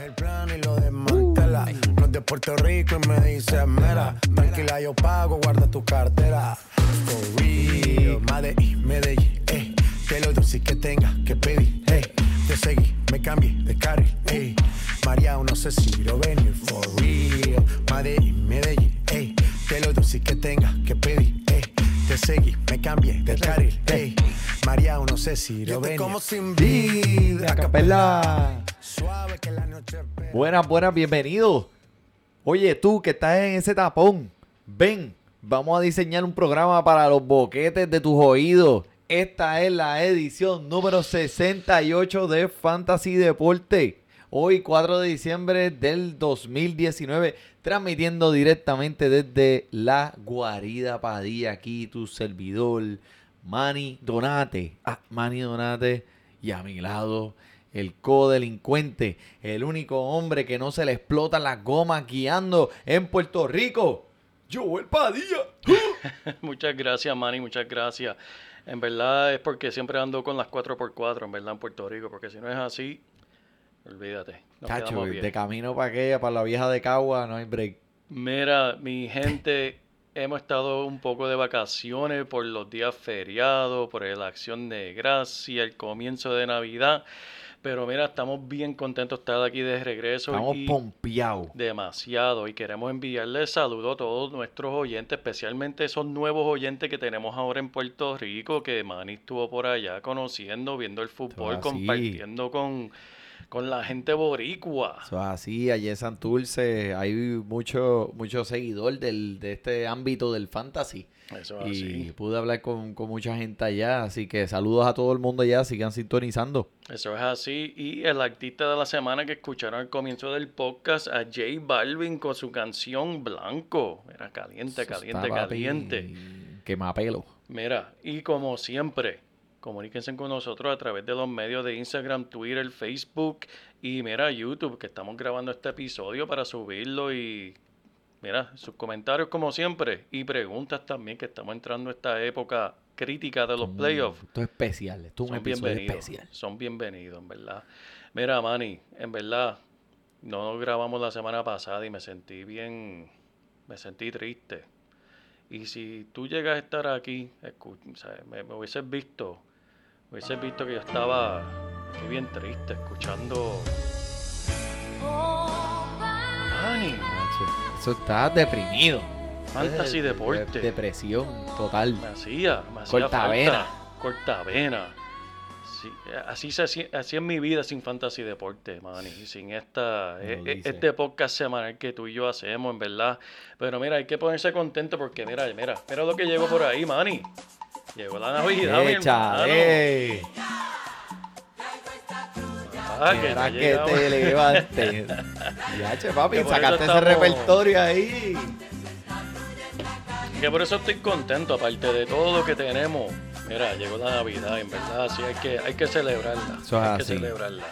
El plan y lo desmantela. No es de Puerto Rico y me dice, mera, tranquila, yo pago, guarda tu cartera. For real, Medellín, Medellín, eh. Que lo dulce que tenga que pedir, eh. Te seguí, me cambié de carril, eh. María, no sé si lo venir, for real. Medellín, Medellín, eh. Que lo dulce que tenga que pedir, eh. Te seguí, me cambié de carril, eh. María, no sé si lo venir. como sin vida, capela. Suave que la noche. Buenas, buenas, bienvenido. Oye, tú que estás en ese tapón, ven, vamos a diseñar un programa para los boquetes de tus oídos. Esta es la edición número 68 de Fantasy Deporte. Hoy, 4 de diciembre del 2019, transmitiendo directamente desde la guarida Padilla, aquí tu servidor, Manny Donate. Ah, Manny Donate. Y a mi lado, el codelincuente, el único hombre que no se le explotan las gomas guiando en Puerto Rico, Joel Padilla. Muchas gracias, Manny, muchas gracias. En verdad es porque siempre ando con las 4x4, en verdad, en Puerto Rico, porque si no es así, olvídate. nos bien. de camino para aquella, para la vieja de Cagua, no hay break. Mira, mi gente, hemos estado un poco de vacaciones por los días feriados, por la acción de gracia, el comienzo de Navidad. Pero mira, estamos bien contentos de estar aquí de regreso. Estamos pompeados. demasiado. Y queremos enviarles saludos a todos nuestros oyentes, especialmente esos nuevos oyentes que tenemos ahora en Puerto Rico, que Manny estuvo por allá conociendo, viendo el fútbol, compartiendo con, con la gente boricua. Eso es así, allí en Santurce hay mucho, mucho seguidor del, de este ámbito del fantasy. Eso es Y así. pude hablar con, con mucha gente allá, así que saludos a todo el mundo allá, sigan sintonizando. Eso es así. Y el artista de la semana que escucharon al comienzo del podcast, a J Balvin con su canción Blanco. Era caliente, Eso caliente, caliente. Que me apelo. Mira, y como siempre, comuníquense con nosotros a través de los medios de Instagram, Twitter, Facebook y mira, YouTube, que estamos grabando este episodio para subirlo y mira, sus comentarios como siempre y preguntas también, que estamos entrando a esta época crítica de los playoffs. Esto es especial, esto es un Son episodio bienvenidos. especial. Son bienvenidos, en verdad. Mira, Manny, en verdad, no nos grabamos la semana pasada y me sentí bien, me sentí triste. Y si tú llegas a estar aquí, escu- o sea, me, me hubieses visto, hubieses visto que yo estaba aquí bien triste, escuchando... Manny, Nacho, Eso está deprimido. Fantasy Eh, de- Deporte. Depresión total. Me hacía, me hacía Cortavena. falta. Cortavena. Sí, así, se hacía- así es mi vida sin fantasy deporte, man. Y sin esta, Me eh, eh, dice. este podcast semanal que tú y yo hacemos, en verdad. Pero mira, hay que ponerse contento porque mira, mira, mira lo que llegó por ahí, Manny. Llegó la Navidad, hermano. Échale. Ah, que que te levantes. Ya, che, papi, Que sacaste ese repertorio ahí. Que por eso estoy contento, aparte de todo lo que tenemos. Mira, llegó la Navidad, en verdad, sí hay que, hay que celebrarla. Eso es hay que así. celebrarla.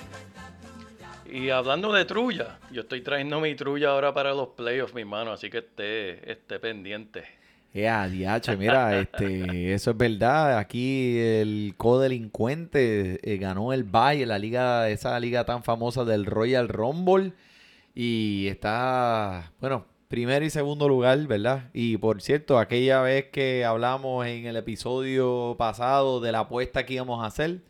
Y hablando de trulla, yo estoy trayendo mi trulla ahora para los playoffs, mi hermano, así que esté, esté pendiente. Ya, diache, mira, este, eso es verdad. Aquí el codelincuente eh, ganó el Valle, la liga, esa liga tan famosa del Royal Rumble. Y está, bueno, primero y segundo lugar, ¿verdad? Y por cierto, aquella vez que hablamos en el episodio pasado de la apuesta que íbamos a hacer,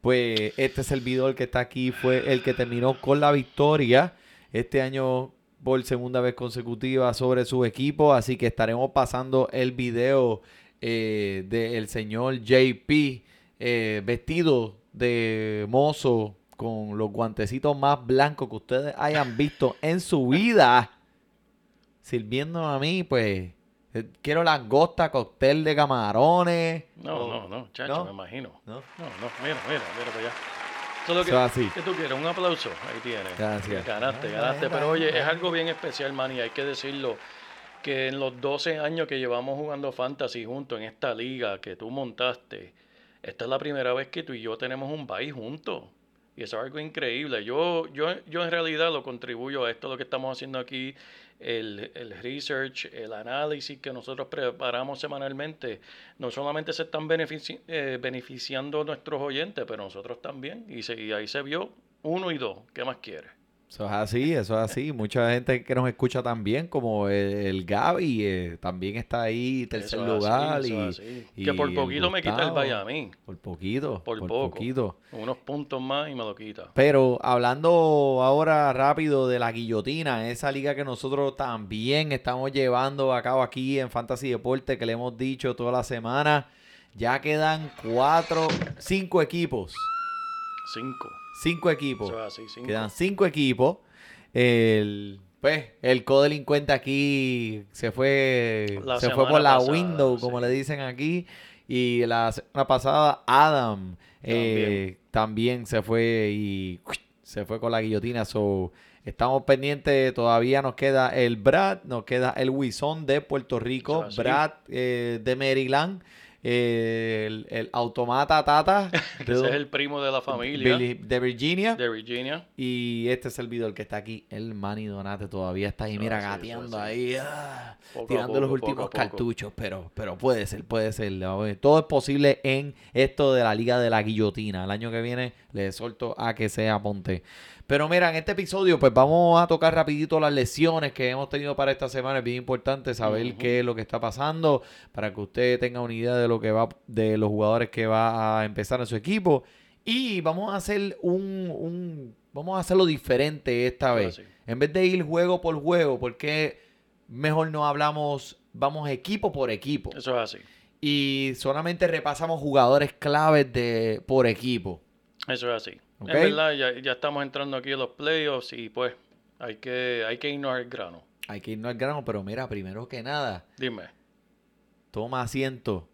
pues este servidor que está aquí fue el que terminó con la victoria. Este año por segunda vez consecutiva sobre su equipo. Así que estaremos pasando el video eh, del señor JP eh, vestido de mozo con los guantecitos más blancos que ustedes hayan visto en su vida. Sirviendo a mí, pues, eh, quiero langosta, cóctel de camarones. No, o- no, no, chacho, ¿no? me imagino. ¿no? No, no, mira, mira, mira para allá. Eso es lo que, así. ¿Qué tú quieres? Un aplauso. Ahí tienes. Gracias. Ganaste, Ay, ganaste. Pero oye, es algo bien especial, man, y hay que decirlo. Que en los 12 años que llevamos jugando Fantasy juntos en esta liga que tú montaste, esta es la primera vez que tú y yo tenemos un bye juntos. Y eso es algo increíble. Yo, yo, yo en realidad lo contribuyo a esto, lo que estamos haciendo aquí, el, el research, el análisis que nosotros preparamos semanalmente. No solamente se están benefici- eh, beneficiando nuestros oyentes, pero nosotros también. Y, se- y ahí se vio uno y dos. ¿Qué más quieres? Eso es así, eso es así. Mucha gente que nos escucha también, como el, el Gaby, eh, también está ahí, tercer Eso es lugar. así, y, eso es así. y que por poquito me quita el mí. Por poquito, Por, por, poco. poquito. Unos puntos más y me lo quita. Pero hablando ahora rápido de la guillotina, esa liga que nosotros también estamos llevando a cabo aquí en Fantasy Deporte, que le hemos dicho toda la semana, ya quedan cuatro, cinco equipos. Cinco. Cinco equipos. Eso es así, cinco. Quedan cinco equipos. El, pues, el codelincuente aquí se fue, La se fue por la pasada, window, como sí. le dicen aquí. Y la semana pasada, Adam eh, también se fue y se fue con la guillotina. So, estamos pendientes. Todavía nos queda el Brad, nos queda el Wison de Puerto Rico. Brad eh, de Maryland, eh, el, el Automata Tata Que ese es el primo de la familia Billy- de Virginia. de Virginia. Y este servidor que está aquí, el Manny Donate, todavía está ahí, mira, Ah, sí, eso gateando sí. ahí, ah, tirando poco, los últimos cartuchos, pero, pero puede ser, puede ser. Todo es posible en esto de la Liga de la Guillotina. El año que viene les solto a que sea Ponte. Pero mira, en este episodio, pues vamos a tocar rapidito las lesiones que hemos tenido para esta semana. Es bien importante saber qué es lo que está pasando para que usted tenga una idea de lo que va, de los jugadores que va a empezar en su equipo. Y vamos a hacer un, un- vamos a hacerlo diferente esta Eso vez. En vez de ir juego por juego, porque mejor no hablamos, vamos equipo por equipo. Eso es así. Y solamente repasamos jugadores claves de, por equipo. Eso es así. Ok. Es verdad, ya, ya estamos entrando aquí a los playoffs y pues hay que, hay que irnos al grano. Hay que irnos al grano, pero mira, primero que nada, Dime. toma asiento.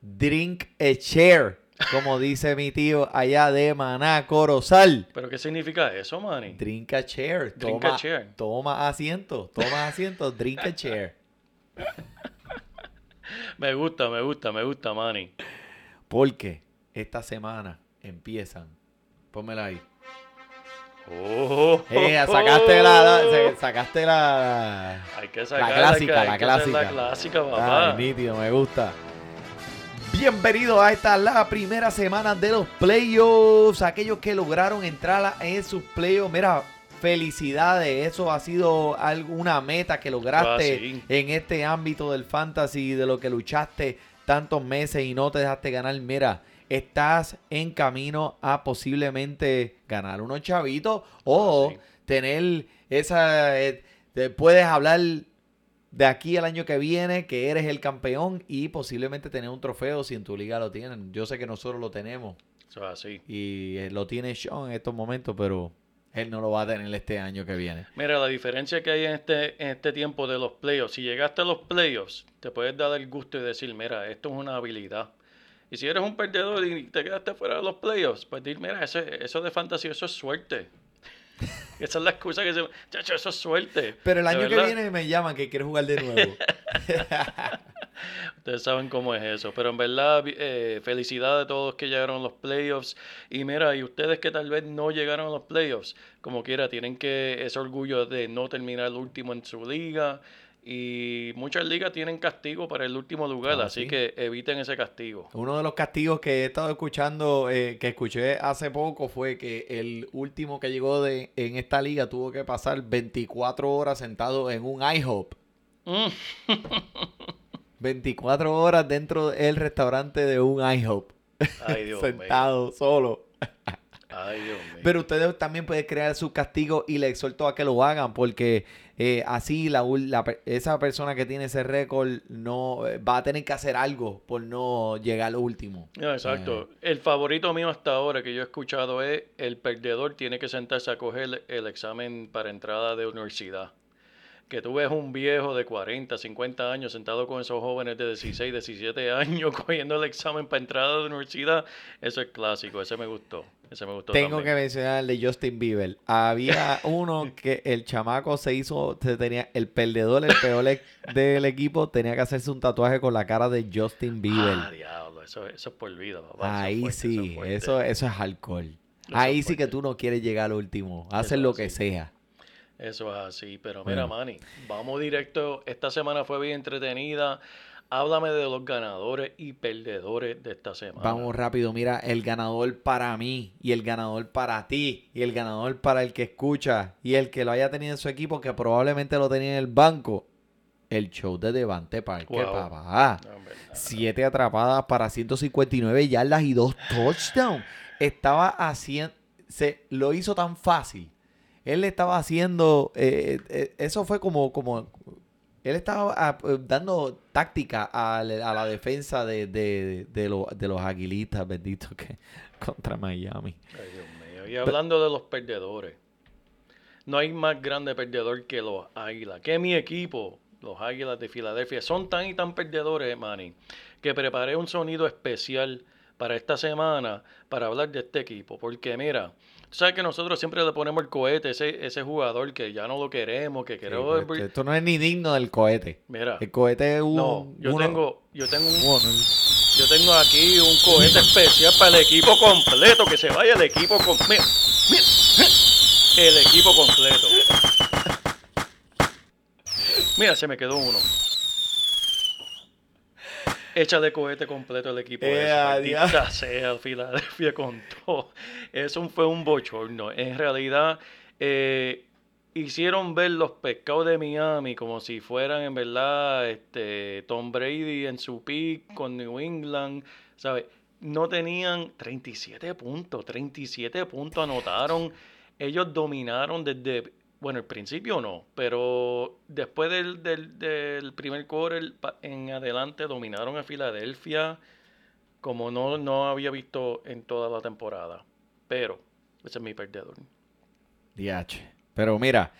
Drink a chair, como dice mi tío allá de Maná, Corozal. ¿Pero qué significa eso, Manny? Drink a chair. Drink toma, a chair. Toma asiento, toma asiento, drink a chair. Me gusta, me gusta, me gusta, Manny. Porque esta semana empiezan. Pónmela ahí. Oh, Eh, sacaste la, la- sacaste la, Hay que sacar la clásica, hay la que clásica. La clásica, papá. Ay, nítido, me gusta. Bienvenidos a esta la primera semana de los playoffs. Aquellos que lograron entrar en sus playoffs. Mira, felicidades. Eso ha sido alguna meta que lograste Ah, sí. en este ámbito del fantasy, de lo que luchaste tantos meses y no te dejaste ganar. Mira, estás en camino a posiblemente ganar unos chavitos o Ah, sí. tener esa... eh, te puedes hablar de aquí al año que viene que eres el campeón y posiblemente tener un trofeo si en tu liga lo tienen. Yo sé que nosotros lo tenemos Eso es así. y eh, lo tiene Sean en estos momentos, pero él no lo va a tener este año que viene. Mira, la diferencia que hay en este, en este tiempo de los playoffs, si llegaste a los playoffs, te puedes dar el gusto y decir, mira, esto es una habilidad. Y si eres un perdedor y te quedaste fuera de los playoffs, pues dir, mira, eso, eso de fantasía, eso es suerte. Esa es la excusa que se... Chacho, eso es suerte. Pero el año que viene me llaman que quiero jugar de nuevo. Ustedes saben cómo es eso. Pero en verdad, eh, felicidades a todos los que llegaron a los playoffs. Y mira, y ustedes que tal vez no llegaron a los playoffs, como quiera, tienen que ese orgullo de no terminar el último en su liga. Y muchas ligas tienen castigo para el último lugar, Ah, así sí. que eviten ese castigo. Uno de los castigos que he estado escuchando, eh, que escuché hace poco, fue que el último que llegó de, en esta liga tuvo que pasar 24 horas sentado en un IHOP. Mm, 24 horas dentro del restaurante de un IHOP. Ay, Dios mío. sentado, solo. Ay, Dios mío. Pero ustedes también pueden crear sus castigos y les exhorto a que lo hagan porque eh, así la, la esa persona que tiene ese récord no eh, va a tener que hacer algo por no llegar al último. Exacto. El favorito mío hasta ahora que yo he escuchado es el perdedor tiene que sentarse a coger el examen para entrada de universidad. Que tú ves un viejo de 40, 50 años sentado con esos jóvenes de 16, 17 años cogiendo el examen para entrar a la universidad, eso es clásico, ese me gustó. Ese me gustó Tengo también. que mencionar el de Justin Bieber. Había uno que el chamaco se hizo, se tenía el perdedor, el peor e- del equipo, tenía que hacerse un tatuaje con la cara de Justin Bieber. Ah, diablo, eso, eso es por vida, papá. eso es Ahí fuerte, sí, es fuerte. eso, eso es alcohol. Eso Ahí es sí que tú no quieres llegar al último. Haces es lo que sea. Eso es así, pero mira, Bueno. Manny, vamos directo. Esta semana fue bien entretenida. Háblame de los ganadores y perdedores de esta semana. Vamos rápido, mira, el ganador para mí y el ganador para ti y el ganador para el que escucha y el que lo haya tenido en su equipo que probablemente lo tenía en el banco. El show de Devante Parker, Wow. papá. No. Siete atrapadas para 159 yardas y dos touchdowns. Estaba haciendo, se lo hizo tan fácil. Él le estaba haciendo, eh, eh, eso fue como, como, él estaba ah, eh, dando táctica a, la a la defensa de, de, de, lo- de los aguilitas, bendito que contra Miami. Ay, Dios mío. Y hablando de los perdedores, no hay más grande perdedor que los Águilas. Que mi equipo, los Águilas de Filadelfia, son tan y tan perdedores, Manny, que preparé un sonido especial para esta semana para hablar de este equipo. Porque mira, sabes que nosotros siempre le ponemos el cohete ese, ese jugador que ya no lo queremos, que queremos... pues, esto no es ni digno del cohete. Mira, El cohete es un... no, yo uno- tengo, yo tengo un, yo tengo aquí un cohete especial para el equipo completo, que se vaya el equipo completo. El equipo completo. Mira, se me quedó uno. Échale cohete completo al equipo. Eh, maldita sea, Filadelfia con todo. Eso fue un bochorno. En realidad, eh, hicieron ver los pescados de Miami como si fueran en verdad este Tom Brady en su pick con New England, ¿sabes? No tenían 37 puntos, 37 puntos anotaron. Ellos dominaron desde, bueno, al principio no, pero después del, del, del primer quarter en adelante dominaron a Filadelfia como no, no había visto en toda la temporada. Pero ese es mi perdedor. DH. Pero mira,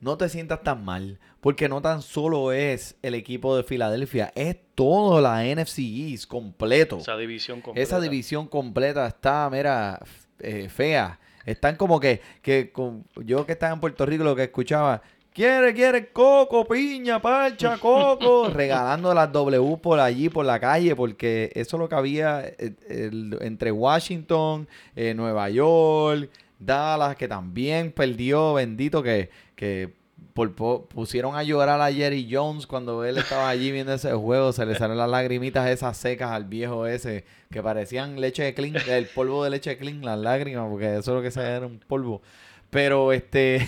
no te sientas tan mal, porque no tan solo es el equipo de Filadelfia, es toda la NFC East completo. Esa división completa. Esa división completa está, mira, eh, fea. Están como que, que con- yo que estaba en Puerto Rico lo que escuchaba, quiere, quiere coco, piña, parcha, coco, regalando las W por allí, por la calle, porque eso es lo que había eh, el- entre Washington, eh, Nueva York, Dallas, que también perdió, bendito, que, que por po- pusieron a llorar a Jerry Jones cuando él estaba allí viendo ese juego. Se le salieron las lagrimitas esas secas al viejo ese, que parecían leche de clean, el polvo de leche de clean, las lágrimas, porque eso es lo que se era un polvo. Pero este,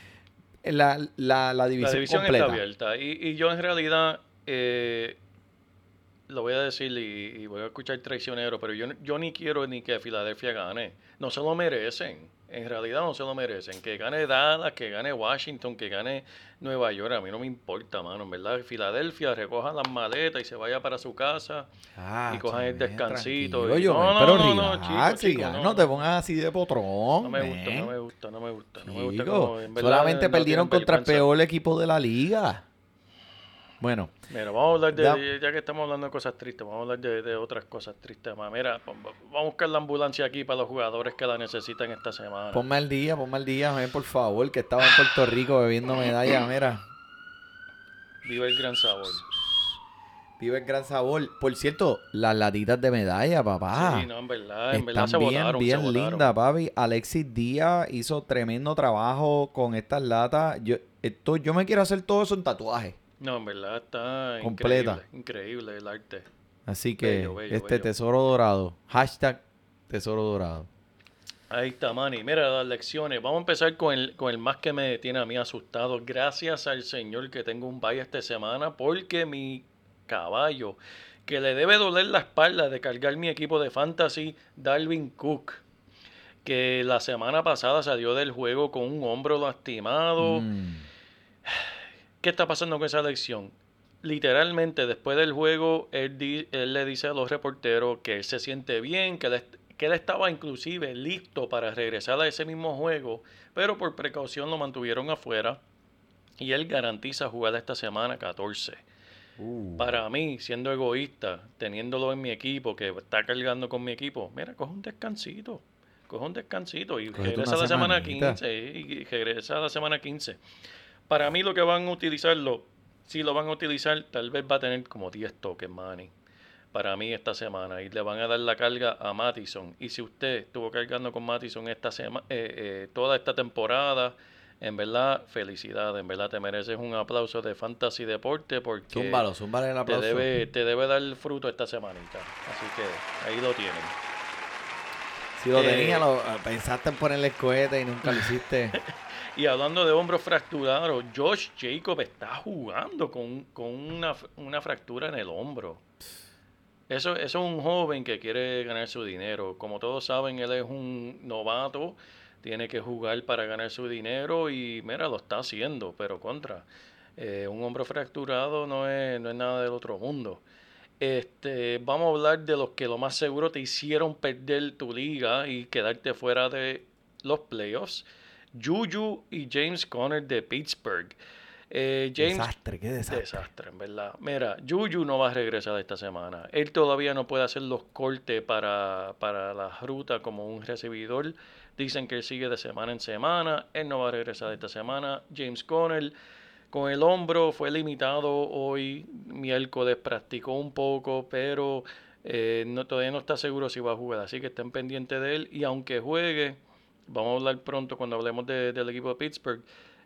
la, la, la división, La división completa. está abierta. Y, y yo en realidad, eh, lo voy a decir y, y voy a escuchar traicionero, pero yo, yo ni quiero ni que Filadelfia gane. No se lo merecen. En realidad no se lo merecen. Que gane Dallas, que gane Washington, que gane Nueva York. A mí no me importa, mano. En verdad, Filadelfia recoja las maletas y se vaya para su casa. Ah, y cojan el descansito tranquilo, y- yo, no, no, pero no, no, chico, chico, no. no te pongas así de potrón. No me gusta, men. no me gusta, no me gusta. No me gusta como, en verdad, solamente no perdieron contra el peor equipo de la liga. Bueno, Mira, vamos a hablar de, Da- ya que estamos hablando de cosas tristes, vamos a hablar de, de otras cosas tristes más. Mira, vamos a buscar la ambulancia aquí para los jugadores que la necesitan esta semana. ponme al día, ponme al día, ven, por favor, que estaba en Puerto Rico bebiendo medalla, mira. Viva el gran sabor. Vive el gran sabor. Por cierto, las latitas de medalla, papá. sí, no, en verdad, en verdad se bien, bien se votaron. lindas, papi. Alexis Díaz hizo tremendo trabajo con estas latas. Yo, esto, yo me quiero hacer todo eso en tatuaje. No, en verdad está Completa. increíble, increíble el arte. Así que Bello, bello, este bello. tesoro dorado. Hashtag tesoro dorado. Ahí está, Manny. Mira las lecciones. Vamos a empezar con el, con el más que me tiene a mí asustado. Gracias al Señor que tengo un bye esta semana porque mi caballo, que le debe doler la espalda de cargar mi equipo de fantasy, Dalvin Cook, que la semana pasada salió del juego con un hombro lastimado. Mm. ¿Qué está pasando con esa lección? Literalmente, después del juego, él, di- él le dice a los reporteros que él se siente bien, que él, que él estaba inclusive listo para regresar a ese mismo juego, pero por precaución lo mantuvieron afuera. Y él garantiza jugar esta semana 14. Uh. Para mí, siendo egoísta, teniéndolo en mi equipo, que está cargando con mi equipo, mira, coge un descansito. Coge un descansito y regresa la semana semanita. 15. Y regresa a la semana 15. Para mí, lo que van a utilizarlo, si lo van a utilizar, tal vez va a tener como 10 toques, Manny. Para mí, esta semana. Y le van a dar la carga a Mattison. Y si usted estuvo cargando con Mattison esta semana, toda esta temporada, en verdad, felicidades. En verdad, te mereces un aplauso de Fantasy Deporte porque Zúmbalo, zúmbale el te aplauso. debe, te debe dar fruto esta semanita. Así que ahí lo tienen. Si lo Eh, tenía, lo, pensaste en ponerle el cohete y nunca lo hiciste. Y hablando de hombros fracturados, Josh Jacob está jugando con, con una, una fractura en el hombro. Eso, eso es un joven que quiere ganar su dinero. Como todos saben, él es un novato, tiene que jugar para ganar su dinero y mira, lo está haciendo, pero contra. eh, un hombro fracturado no es, no es nada del otro mundo. Este, vamos a hablar de los que lo más seguro te hicieron perder tu liga y quedarte fuera de los playoffs. Juju y James Conner de Pittsburgh. Eh, James, desastre, qué desastre. Desastre, en verdad. Mira, Juju no va a regresar esta semana. Él todavía no puede hacer los cortes para, para la ruta como un recibidor. Dicen que él sigue de semana en semana. Él no va a regresar esta semana. James Conner con el hombro fue limitado hoy. Miércoles practicó un poco, pero eh, no, todavía no está seguro si va a jugar. Así que estén pendientes de él. Y aunque juegue, vamos a hablar pronto cuando hablemos de- del equipo de Pittsburgh.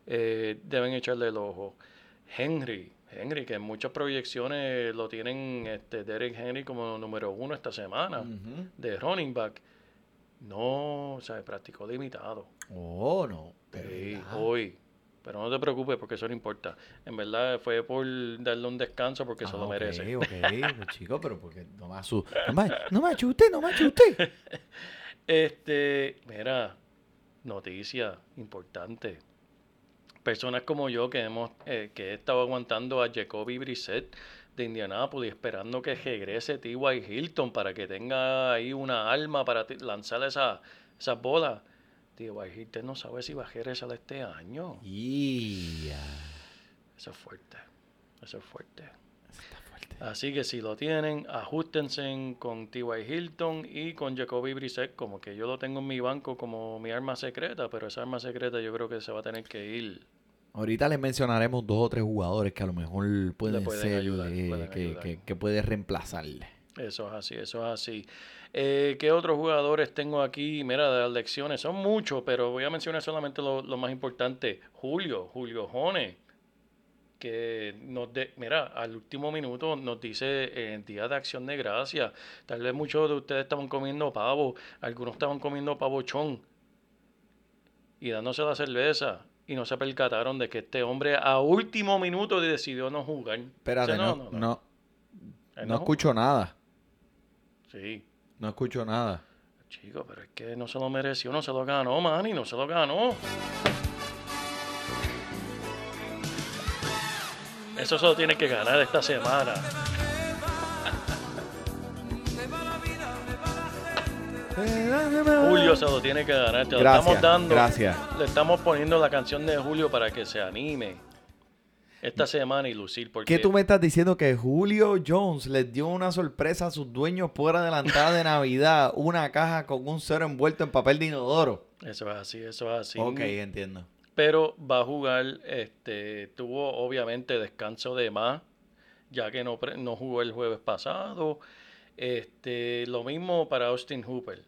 eh, deben echarle el ojo. Henry, Henry, que en muchas proyecciones lo tienen este, Derek Henry como número uno esta semana de running back. No, o sea, practicó limitado. Oh, no. Sí, ¿verdad? hoy. Pero no te preocupes porque eso no importa. En verdad fue por darle un descanso porque se Ah, lo ok, merece. Ok, pues, chico, pero porque no me asu- No me, no me asuste, no me asuste. Este, mira, noticia importante. Personas como yo que hemos eh, que he estado aguantando a Jacoby Brissett de Indianapolis esperando que regrese T.Y. Hilton para que tenga ahí una arma para lanzar esa, esas bolas. T.Y. Hilton no sabe si va a regresar este año. Ya. Eso es fuerte. Eso es fuerte. Así que si lo tienen, ajustense con T.Y. Hilton y con Jacoby Brissett, como que yo lo tengo en mi banco como mi arma secreta, pero esa arma secreta yo creo que se va a tener que ir. Ahorita les mencionaremos dos o tres jugadores que a lo mejor pueden, pueden ser ayudar, eh, pueden que, que, que puede reemplazarle. Eso es así, eso es así. Eh, ¿Qué otros jugadores tengo aquí? Mira, de las lecciones, son muchos, pero voy a mencionar solamente lo, lo más importante. Julio, Julio Jone, que nos de, mira, al último minuto nos dice en Día de Acción de Gracia. Tal vez muchos de ustedes estaban comiendo pavo, algunos estaban comiendo pavochón y dándose la cerveza. Y no se percataron de que este hombre a último minuto decidió no jugar. Espérate, O sea, no, no, Él no escucho nada. Sí. No escucho nada. Chico, pero es que no se lo mereció, no se lo ganó, Manny, no se lo ganó. Eso se lo tiene que ganar esta semana. Julio se lo tiene que ganar, te lo Gracias, estamos dando. gracias. Le estamos poniendo la canción de Julio para que se anime esta semana y lucir. Porque ¿Qué tú me estás diciendo? Que Julio Jones les dio una sorpresa a sus dueños por adelantada de Navidad. Una caja con un cero envuelto en papel de inodoro. Eso es así, eso es así. Ok, entiendo. Pero va a jugar, este, tuvo obviamente descanso de más, ya que no, no jugó el jueves pasado. Este, lo mismo para Austin Hooper.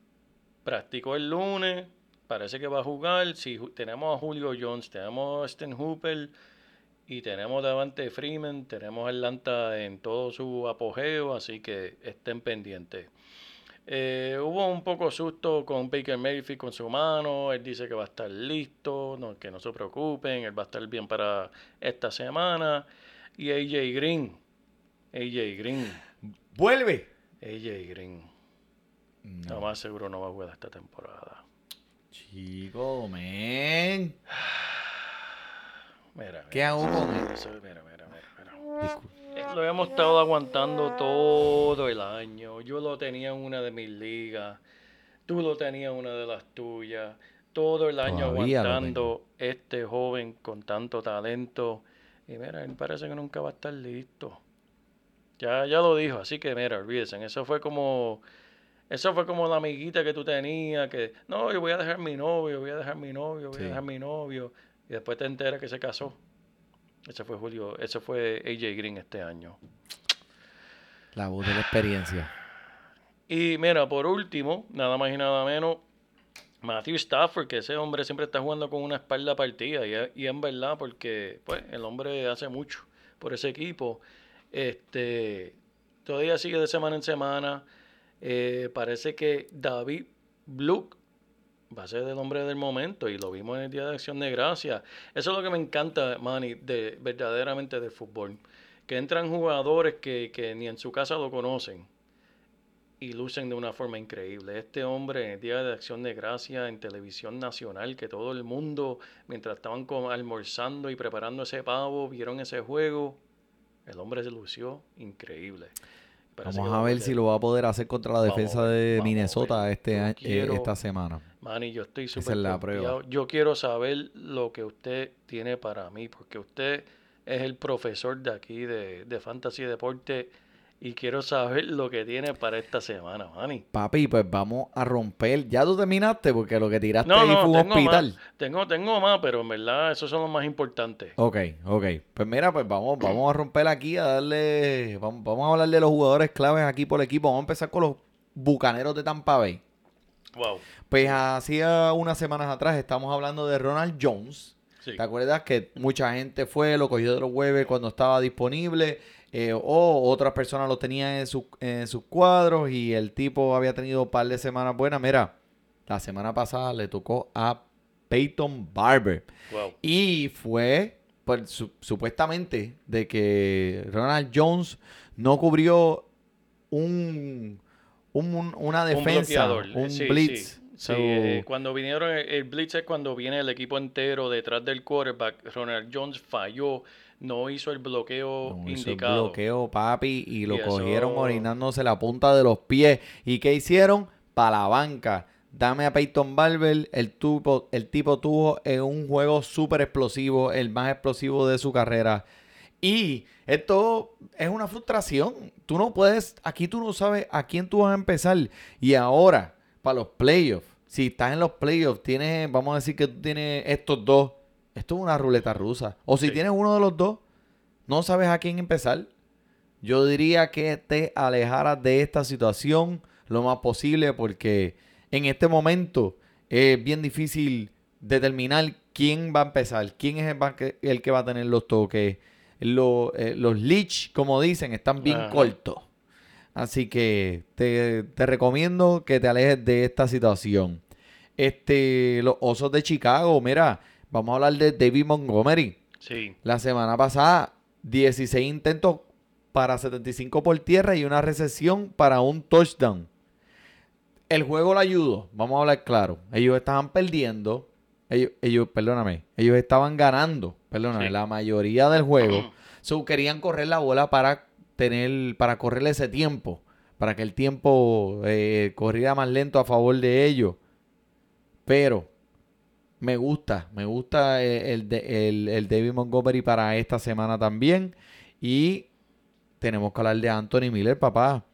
Practicó el lunes, parece que va a jugar. Si tenemos a Julio Jones, tenemos a Austin Hooper y tenemos Davante Freeman, tenemos Atlanta en todo su apogeo, así que estén pendientes. Eh, hubo un poco susto con Baker Mayfield con su mano. Él dice que va a estar listo, no, que no se preocupen, él va a estar bien para esta semana. Y AJ Green, AJ Green, ¡Vuelve! AJ Green, No. lo más seguro no va a jugar esta temporada. Chico, men. Mira, mira, ¿Qué hago con él? mira, mira, mira, mira. Disculpa. Lo hemos estado aguantando todo el año. Yo lo tenía en una de mis ligas. Tú lo tenías en una de las tuyas. todo el año Todavía aguantando este joven con tanto talento. Y mira, él parece que nunca va a estar listo. Ya, ya lo dijo, así que mira, olvídense, eso fue como, eso fue como la amiguita que tú tenías, que no, yo voy a dejar mi novio, voy a dejar mi novio, voy Sí. a dejar mi novio, y después te enteras que se casó. Ese fue Julio, ese fue AJ Green este año. La voz de la experiencia. Y mira, por último, nada más y nada menos, Matthew Stafford, que ese hombre siempre está jugando con una espalda partida, y, es- y en verdad, porque pues, el hombre hace mucho por ese equipo. Este, todavía sigue de semana en semana. Eh, parece que David Blue va a ser el hombre del momento y lo vimos en el Día de Acción de Gracia. Eso es lo que me encanta, Manny, de, verdaderamente del fútbol. Que entran jugadores que, que ni en su casa lo conocen y lucen de una forma increíble. Este hombre en el Día de Acción de Gracia en televisión nacional, que todo el mundo, mientras estaban almorzando y preparando ese pavo, vieron ese juego, el hombre se lució increíble. Vamos a ver si lo va a poder hacer contra la Vamos defensa de Minnesota este año, eh, quiero- esta semana. Manny, yo estoy súper es. Yo quiero saber lo que usted tiene para mí, porque usted es el profesor de aquí de, de Fantasy Deporte y quiero saber lo que tiene para esta semana, Manny. Papi, pues vamos a romper. Ya tú terminaste porque lo que tiraste No, ahí no, fue un tengo hospital. más. Tengo, tengo más, pero en verdad esos son los más importantes. Ok, ok. Pues mira, pues vamos, vamos a romper aquí, a darle. Vamos, vamos a hablar de los jugadores claves aquí por el equipo. Vamos a empezar con los bucaneros de Tampa Bay. Wow. Pues hacía unas semanas atrás estamos hablando de Ronald Jones. Sí. ¿Te acuerdas que mucha gente fue, lo cogió de los huevos cuando estaba disponible? Eh, o otras personas lo tenían en, su- en sus cuadros y el tipo había tenido un par de semanas buenas. Mira, la semana pasada le tocó a Peyton Barber. Wow. Y fue, pues, su- supuestamente, de que Ronald Jones no cubrió un, un- un- una defensa, un. Sí, blitz. sí. Sí, So, eh, cuando vinieron, el, el blitz es cuando viene el equipo entero detrás del quarterback. Ronald Jones falló, no hizo el bloqueo no hizo el indicado. bloqueo, papi, y lo Y eso- cogieron orinándose la punta de los pies. ¿Y qué hicieron? Para la banca. Dame a Peyton Barber. El, tipo tuvo en un juego súper explosivo, el más explosivo de su carrera. Y esto es una frustración. Tú no puedes, aquí tú no sabes a quién tú vas a empezar. Y ahora, para los playoffs, si estás en los playoffs, tienes, vamos a decir que tú tienes estos dos. Esto es una ruleta rusa. O si Sí. tienes uno de los dos, no sabes a quién empezar. Yo diría que te alejaras de esta situación lo más posible porque en este momento es bien difícil determinar quién va a empezar, quién es el, que- va a tener los toques. Lo- eh, los leech, como dicen, están bien Ajá. cortos. Así que te, te recomiendo que te alejes de esta situación. Este, los osos de Chicago, mira, vamos a hablar de David Montgomery. Sí, La semana pasada, 16 intentos para 75 por tierra y una recepción para un touchdown. El juego le ayudó, vamos a hablar claro. Ellos estaban perdiendo, ellos, ellos perdóname, ellos estaban ganando, perdóname, Sí. la mayoría del juego. So, querían correr la bola para tener, para correrle ese tiempo, para que el tiempo eh, corriera más lento a favor de ellos. Pero me gusta, me gusta eh, el, el, el David Montgomery para esta semana también. Y tenemos que hablar de Anthony Miller, papá.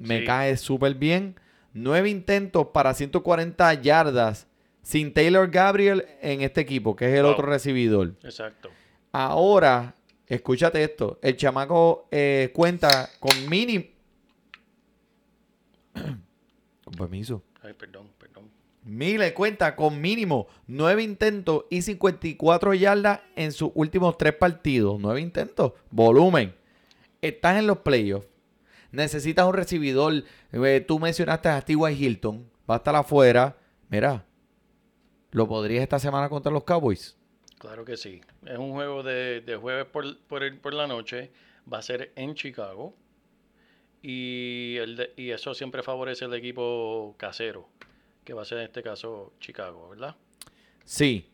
Me Sí. cae súper bien. Nueve intentos para 140 yardas sin Taylor Gabriel en este equipo, que es el Wow. otro recibidor. exacto. Ahora, escúchate esto. El chamaco eh, cuenta con mínimo... con permiso. Ay, perdón, perdón. Miller cuenta con mínimo 9 intentos y 54 yardas en sus últimos tres partidos. 9 intentos. Volumen. Estás en los playoffs. Necesitas un recibidor. Eh, tú mencionaste a T.Y. Hilton. Va a estar afuera. Mira. ¿Lo podrías esta semana contra los Cowboys? Claro que sí. Es un juego de, de jueves por, por, el- por la noche. Va a ser en Chicago. Y, el de- y eso siempre favorece el equipo casero, que va a ser en este caso Chicago, ¿verdad? Sí.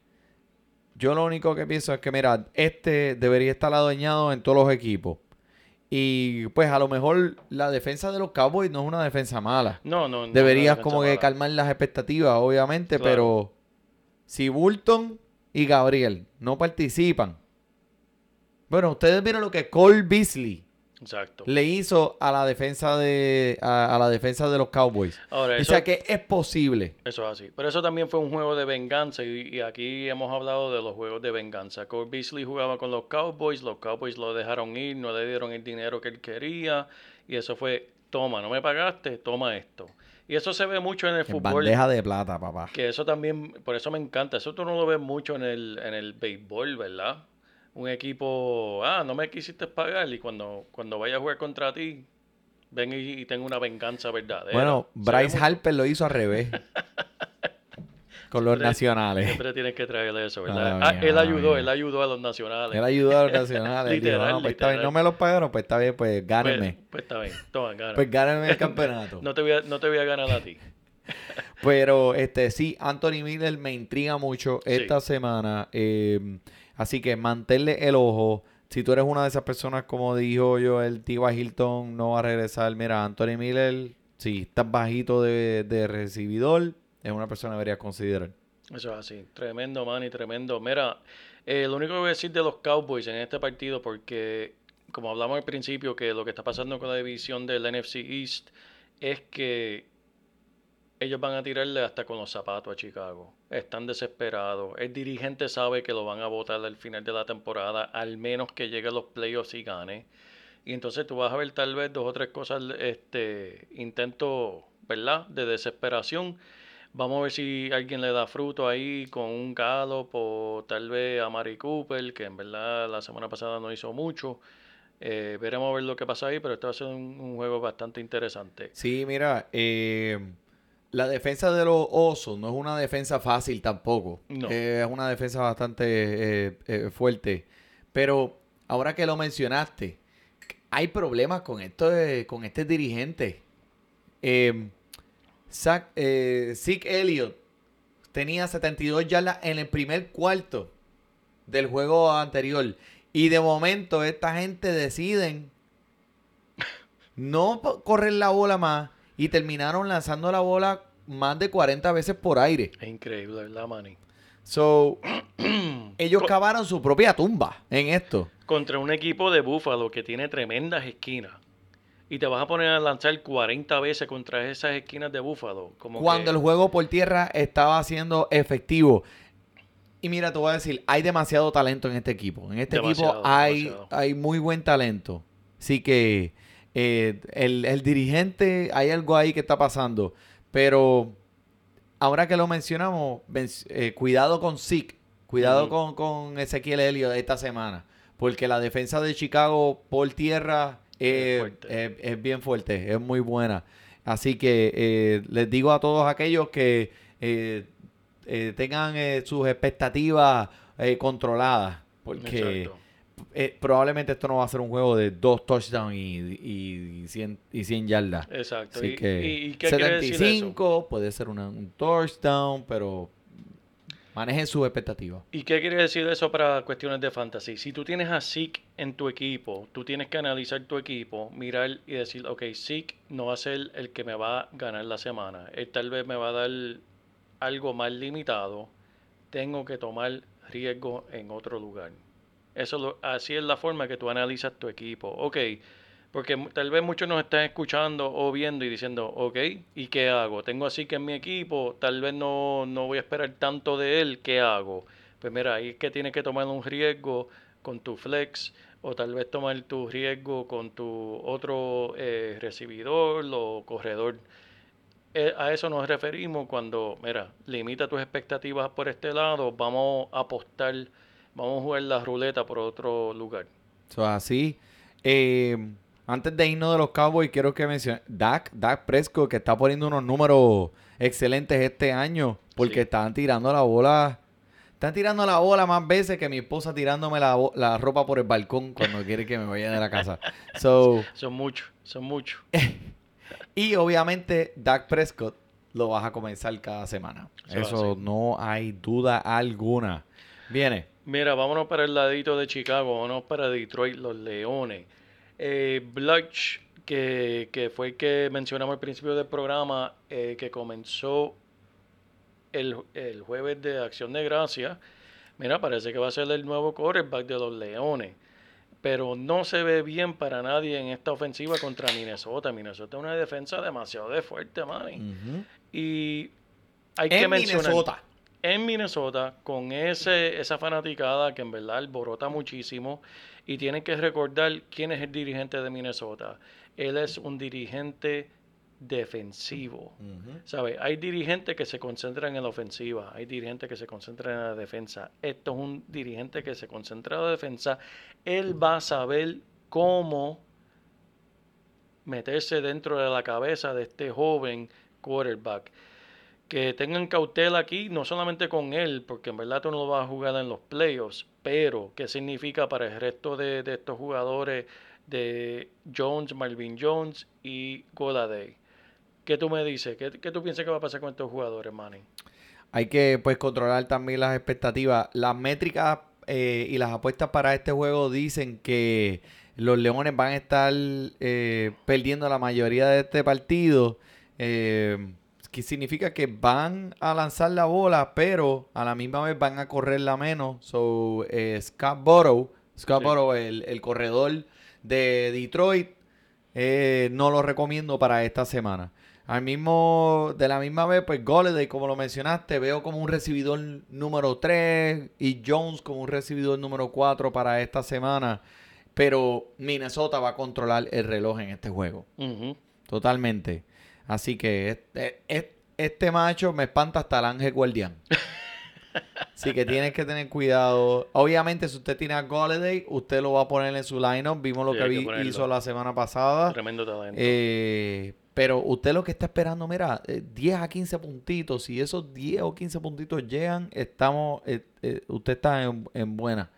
Yo lo único que pienso es que, mira, este debería estar adueñado en todos los equipos. Y pues a lo mejor la defensa de los Cowboys no es una defensa mala. No, no. no Deberías como que mala. calmar las expectativas, obviamente, Claro. pero si Bulton y Gabriel no participan, bueno, ustedes vieron lo que Cole Beasley Exacto. le hizo a la defensa de a, a la defensa de los Cowboys. Ahora, o sea que es posible. eso es así. Pero eso también fue un juego de venganza y, y aquí hemos hablado de los juegos de venganza. Cole Beasley jugaba con los Cowboys, los Cowboys lo dejaron ir, no le dieron el dinero que él quería y eso fue, toma, no me pagaste, toma esto. Y eso se ve mucho en el En fútbol. bandeja de plata, papá. Que eso también, por eso me encanta. Eso tú no lo ves mucho en el, en el béisbol, ¿verdad? Un equipo, ah, no me quisiste pagar y cuando, cuando vaya a jugar contra ti, ven y, y tengo una venganza verdadera. Bueno, Bryce. Harper lo hizo al revés. con los Siempre- nacionales. Siempre tienes que traerle eso, ¿verdad? Ah, él ayudó, él ayudó a los nacionales. Él ayudó a los nacionales. Literal, "No, pues está bien, literal. no me los pagaron, pues está bien, pues Pues, gánenme. pues está bien, toma, gana. Pues gánenme el campeonato. no, te voy a, no te voy a ganar a ti. Pero este sí, Anthony Miller me intriga mucho Sí. esta semana. eh, así que manténle el ojo. Si tú eres una de esas personas, como dijo yo, el Tiva Hilton no va a regresar. Mira, Anthony Miller, si estás bajito de, de recibidor, es una persona que deberías considerar. Eso es así. Tremendo, Manny, tremendo. Mira, eh, lo único que voy a decir de los Cowboys en este partido, porque como hablamos al principio, que lo que está pasando con la división del NFC East es que ellos van a tirarle hasta con los zapatos a Chicago. Están desesperados. El dirigente sabe que lo van a votar al final de la temporada, al menos que llegue los playoffs y gane. Y entonces tú vas a ver tal vez dos o tres cosas, este, intentos, ¿verdad? De desesperación. Vamos a ver si alguien le da fruto ahí con un Gallup o tal vez a Mari Cooper, que en verdad la semana pasada no hizo mucho. Eh, veremos a ver lo que pasa ahí, pero este va a ser un, un juego bastante interesante. Sí, mira, eh, la defensa de los osos no es una defensa fácil tampoco. No. Eh, es una defensa bastante eh, fuerte. Pero ahora que lo mencionaste, hay problemas con esto de- con este dirigente. Eh, Zach, eh, Zeke Elliott tenía 72 yardas en el primer cuarto del juego anterior. Y de momento esta gente deciden no correr la bola más y terminaron lanzando la bola más de 40 veces por aire. Es increíble, ¿verdad, Manny? So, ellos cavaron su propia tumba en esto. Contra un equipo de Búfalo que tiene tremendas esquinas. Y te vas a poner a lanzar 40 veces contra esas esquinas de Búfalo. Como Cuando que- el juego por tierra estaba siendo efectivo. Y mira, te voy a decir, hay demasiado talento en este equipo. En este Demasiado, equipo hay, demasiado. hay muy buen talento. Así que eh, el, el dirigente, hay algo ahí que está pasando. Pero ahora que lo mencionamos, men- eh, cuidado con Zeke. Cuidado con, con Ezequiel Elliott esta semana. Porque la defensa de Chicago por tierra eh, Es fuerte. es, es bien fuerte, es muy buena. Así que eh, les digo a todos aquellos que eh, eh, tengan eh, sus expectativas eh, controladas. Porque eh, probablemente esto no va a ser un juego de dos touchdowns y, y, y 100, y 100 yardas. Exacto. Así ¿Y, que y- y qué quiere decir eso? 75 puede ser una- un touchdown, pero manejen sus expectativas. ¿Y qué quiere decir eso para cuestiones de fantasy? Si tú tienes a Zeke en tu equipo, tú tienes que analizar tu equipo, mirar y decir, ok, Zeke no va a ser el que me va a ganar la semana. Él tal vez me va a dar algo más limitado. Tengo que tomar riesgo en otro lugar. Eso lo- así es la forma que tú analizas tu equipo. Ok, porque tal vez muchos nos están escuchando o viendo y diciendo, ok, ¿y qué hago? Tengo así que en mi equipo, tal vez no, no voy a esperar tanto de él, ¿qué hago? Pues mira, ahí es que tienes que tomar un riesgo con tu flex o tal vez tomar tu riesgo con tu otro eh, recibidor o corredor. Eh, a eso nos referimos cuando, mira, limita tus expectativas por este lado, vamos a apostar, vamos a jugar la ruleta por otro lugar. So, así, eh, antes de irnos de los Cowboys, quiero que mencione Dak, Dak Prescott, que está poniendo unos números excelentes este año, porque Sí. están tirando la bola. Están tirando la bola más veces que mi esposa tirándome la, la ropa por el balcón cuando quiere que me vaya de la casa. So, Son muchos, son muchos. y obviamente Dak Prescott lo vas a comenzar cada semana. Eso Eso no hay duda alguna. Viene. Mira, vámonos para el ladito de Chicago, vámonos para Detroit, los Leones. Eh, Blanch, que, que fue el que mencionamos al principio del programa, eh, que comenzó el, el jueves de Acción de Gracia, mira, parece que va a ser el nuevo quarterback de los Leones. Pero no se ve bien para nadie en esta ofensiva contra Minnesota. Minnesota es una defensa demasiado de fuerte, man. Ujú. Y hay que En mencionar Minnesota. en Minnesota con ese, esa fanaticada que en verdad alborota muchísimo y tienen que recordar quién es el dirigente de Minnesota. Él es un dirigente defensivo. ¿Sabe? Hay dirigentes que se concentran en la ofensiva, hay dirigentes que se concentran en la defensa. Esto es un dirigente que se concentra en la defensa. Él va a saber cómo meterse dentro de la cabeza de este joven quarterback. Que tengan cautela aquí, no solamente con él, porque en verdad tú no lo vas a jugar en los playoffs, pero qué significa para el resto de, de estos jugadores de Jones, Marvin Jones y Goladay. ¿Qué tú me dices? ¿Qué, qué tú piensas que va a pasar con estos jugadores, Manny? Hay que pues controlar también las expectativas. Las métricas eh, y las apuestas para este juego dicen que los Leones van a estar eh, perdiendo la mayoría de este partido. eh, que significa que van a lanzar la bola, pero a la misma vez van a correrla menos. So, eh, Scott Borough, Scott Sí. El, el corredor de Detroit, eh, no lo recomiendo para esta semana. Al mismo, de la misma vez, pues Golladay, como lo mencionaste, veo como un recibidor número 3 y Jones como un recibidor número 4 para esta semana. Pero Minnesota va a controlar el reloj en este juego. Totalmente. Así que este, este, este macho me espanta hasta el ángel guardián. Así que tienes que tener cuidado. Obviamente, si usted tiene a Golladay, usted lo va a poner en su lineup. Vimos lo Sí, que hizo la semana pasada. Tremendo talento. Eh, pero usted lo que está esperando, mira, eh, 10 a 15 puntitos. Si esos 10 o 15 puntitos llegan, estamos, eh, eh, usted está en, en buena.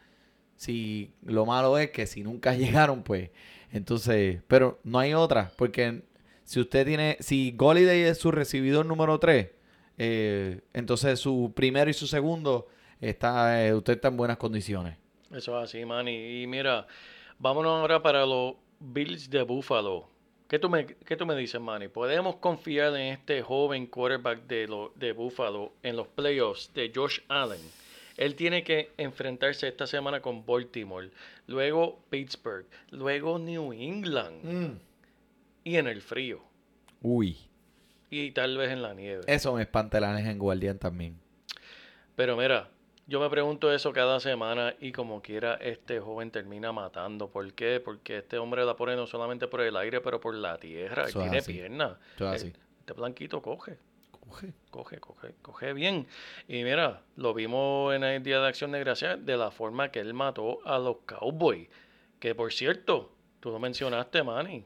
Si lo malo es que si nunca llegaron, pues, entonces, pero no hay otra, porque si usted tiene, si Goliday es su recibidor número 3, entonces su primero y su segundo, está, eh, usted está en buenas condiciones. Eso es así, Manny. Y mira, vámonos ahora para los Bills de Buffalo. ¿Qué tú me, qué tú me dices, Manny? ¿Podemos confiar en este joven quarterback de, lo, de Buffalo en los playoffs de Josh Allen? Él tiene que enfrentarse esta semana con Baltimore, luego Pittsburgh, luego New England y en el frío Uy, y tal vez en la nieve. eso me espanta el ángel guardián también. Pero mira, yo me pregunto eso cada semana y como quiera este joven termina matando. ¿Por qué? Porque este hombre la pone no solamente por el aire, pero por la tierra. Él tiene piernas. Así. Este blanquito coge, Coge. coge, coge, coge bien. Y mira, lo vimos en el Día de Acción de Gracia de la forma que él mató a los Cowboys. Que por cierto, tú lo mencionaste, Manny.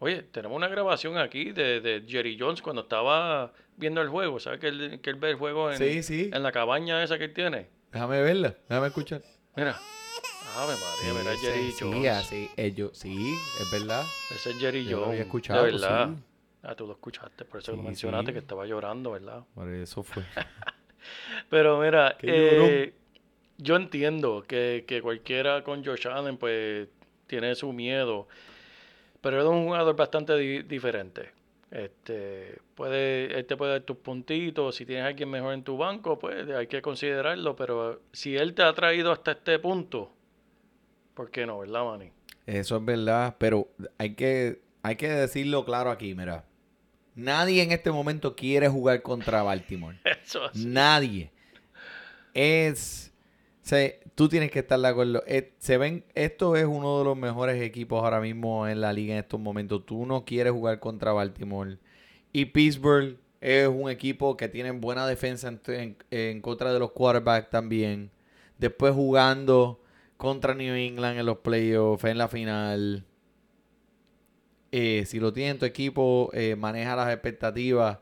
Oye, tenemos una grabación aquí de, de Jerry Jones cuando estaba viendo el juego. ¿Sabes que él, que él ve el juego en, Sí, sí. en la cabaña esa que él tiene? Déjame verla, déjame escuchar. Mira. Ave María, mira Sí, Jerry sí, Jones. así, ellos, sí, es verdad. Ese es Jerry Yo lo Jones. había escuchado, De verdad. sí. Ah, tú lo escuchaste, por eso Sí, lo mencionaste sí. que estaba llorando, ¿verdad? Por eso fue. Pero mira, eh, yo entiendo que, que cualquiera con Josh Allen pues tiene su miedo, pero él es un jugador bastante di- diferente. Este puede, él te puede dar tus puntitos, si tienes a alguien mejor en tu banco, pues hay que considerarlo, pero si él te ha traído hasta este punto, ¿por qué no, verdad, Manny? Eso es verdad, pero hay que, hay que decirlo claro aquí, mira. Nadie en este momento quiere jugar contra Baltimore. Eso es. Nadie. Es. se- tú tienes que estar de acuerdo. Eh, se ven, esto es uno de los mejores equipos ahora mismo en la liga en estos momentos. Tú no quieres jugar contra Baltimore. Y Pittsburgh es un equipo que tiene buena defensa en, contra de los quarterbacks también. Después jugando contra New England en los playoffs, en la final. Eh, si lo tienes en tu equipo, eh, maneja las expectativas.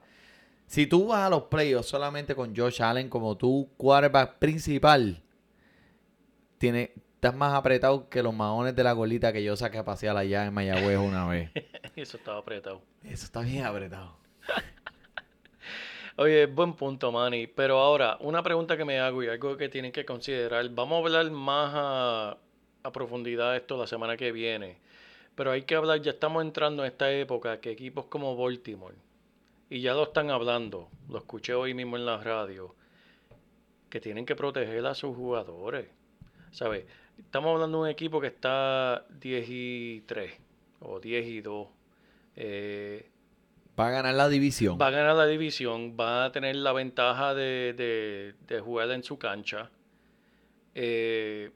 Si tú vas a los playoffs solamente con Josh Allen como tu quarterback principal, tiene, estás más apretado que los maones de la golita que yo saqué a pasear allá en Mayagüez una vez. Eso estaba apretado. Eso está bien apretado. Oye, buen punto, Manny. Pero ahora, una pregunta que me hago y algo que tienen que considerar. Vamos a hablar más a, a profundidad de esto la semana que viene. Pero hay que hablar, ya estamos entrando en esta época que equipos como Baltimore y ya lo están hablando, lo escuché hoy mismo en la radio, que tienen que proteger a sus jugadores. ¿Sabes? Estamos hablando de un equipo que está 10 y 3 o 10 y 2. Eh, Va a ganar la división. va a ganar la división, va a tener la ventaja de, de- de jugar en su cancha. Eh,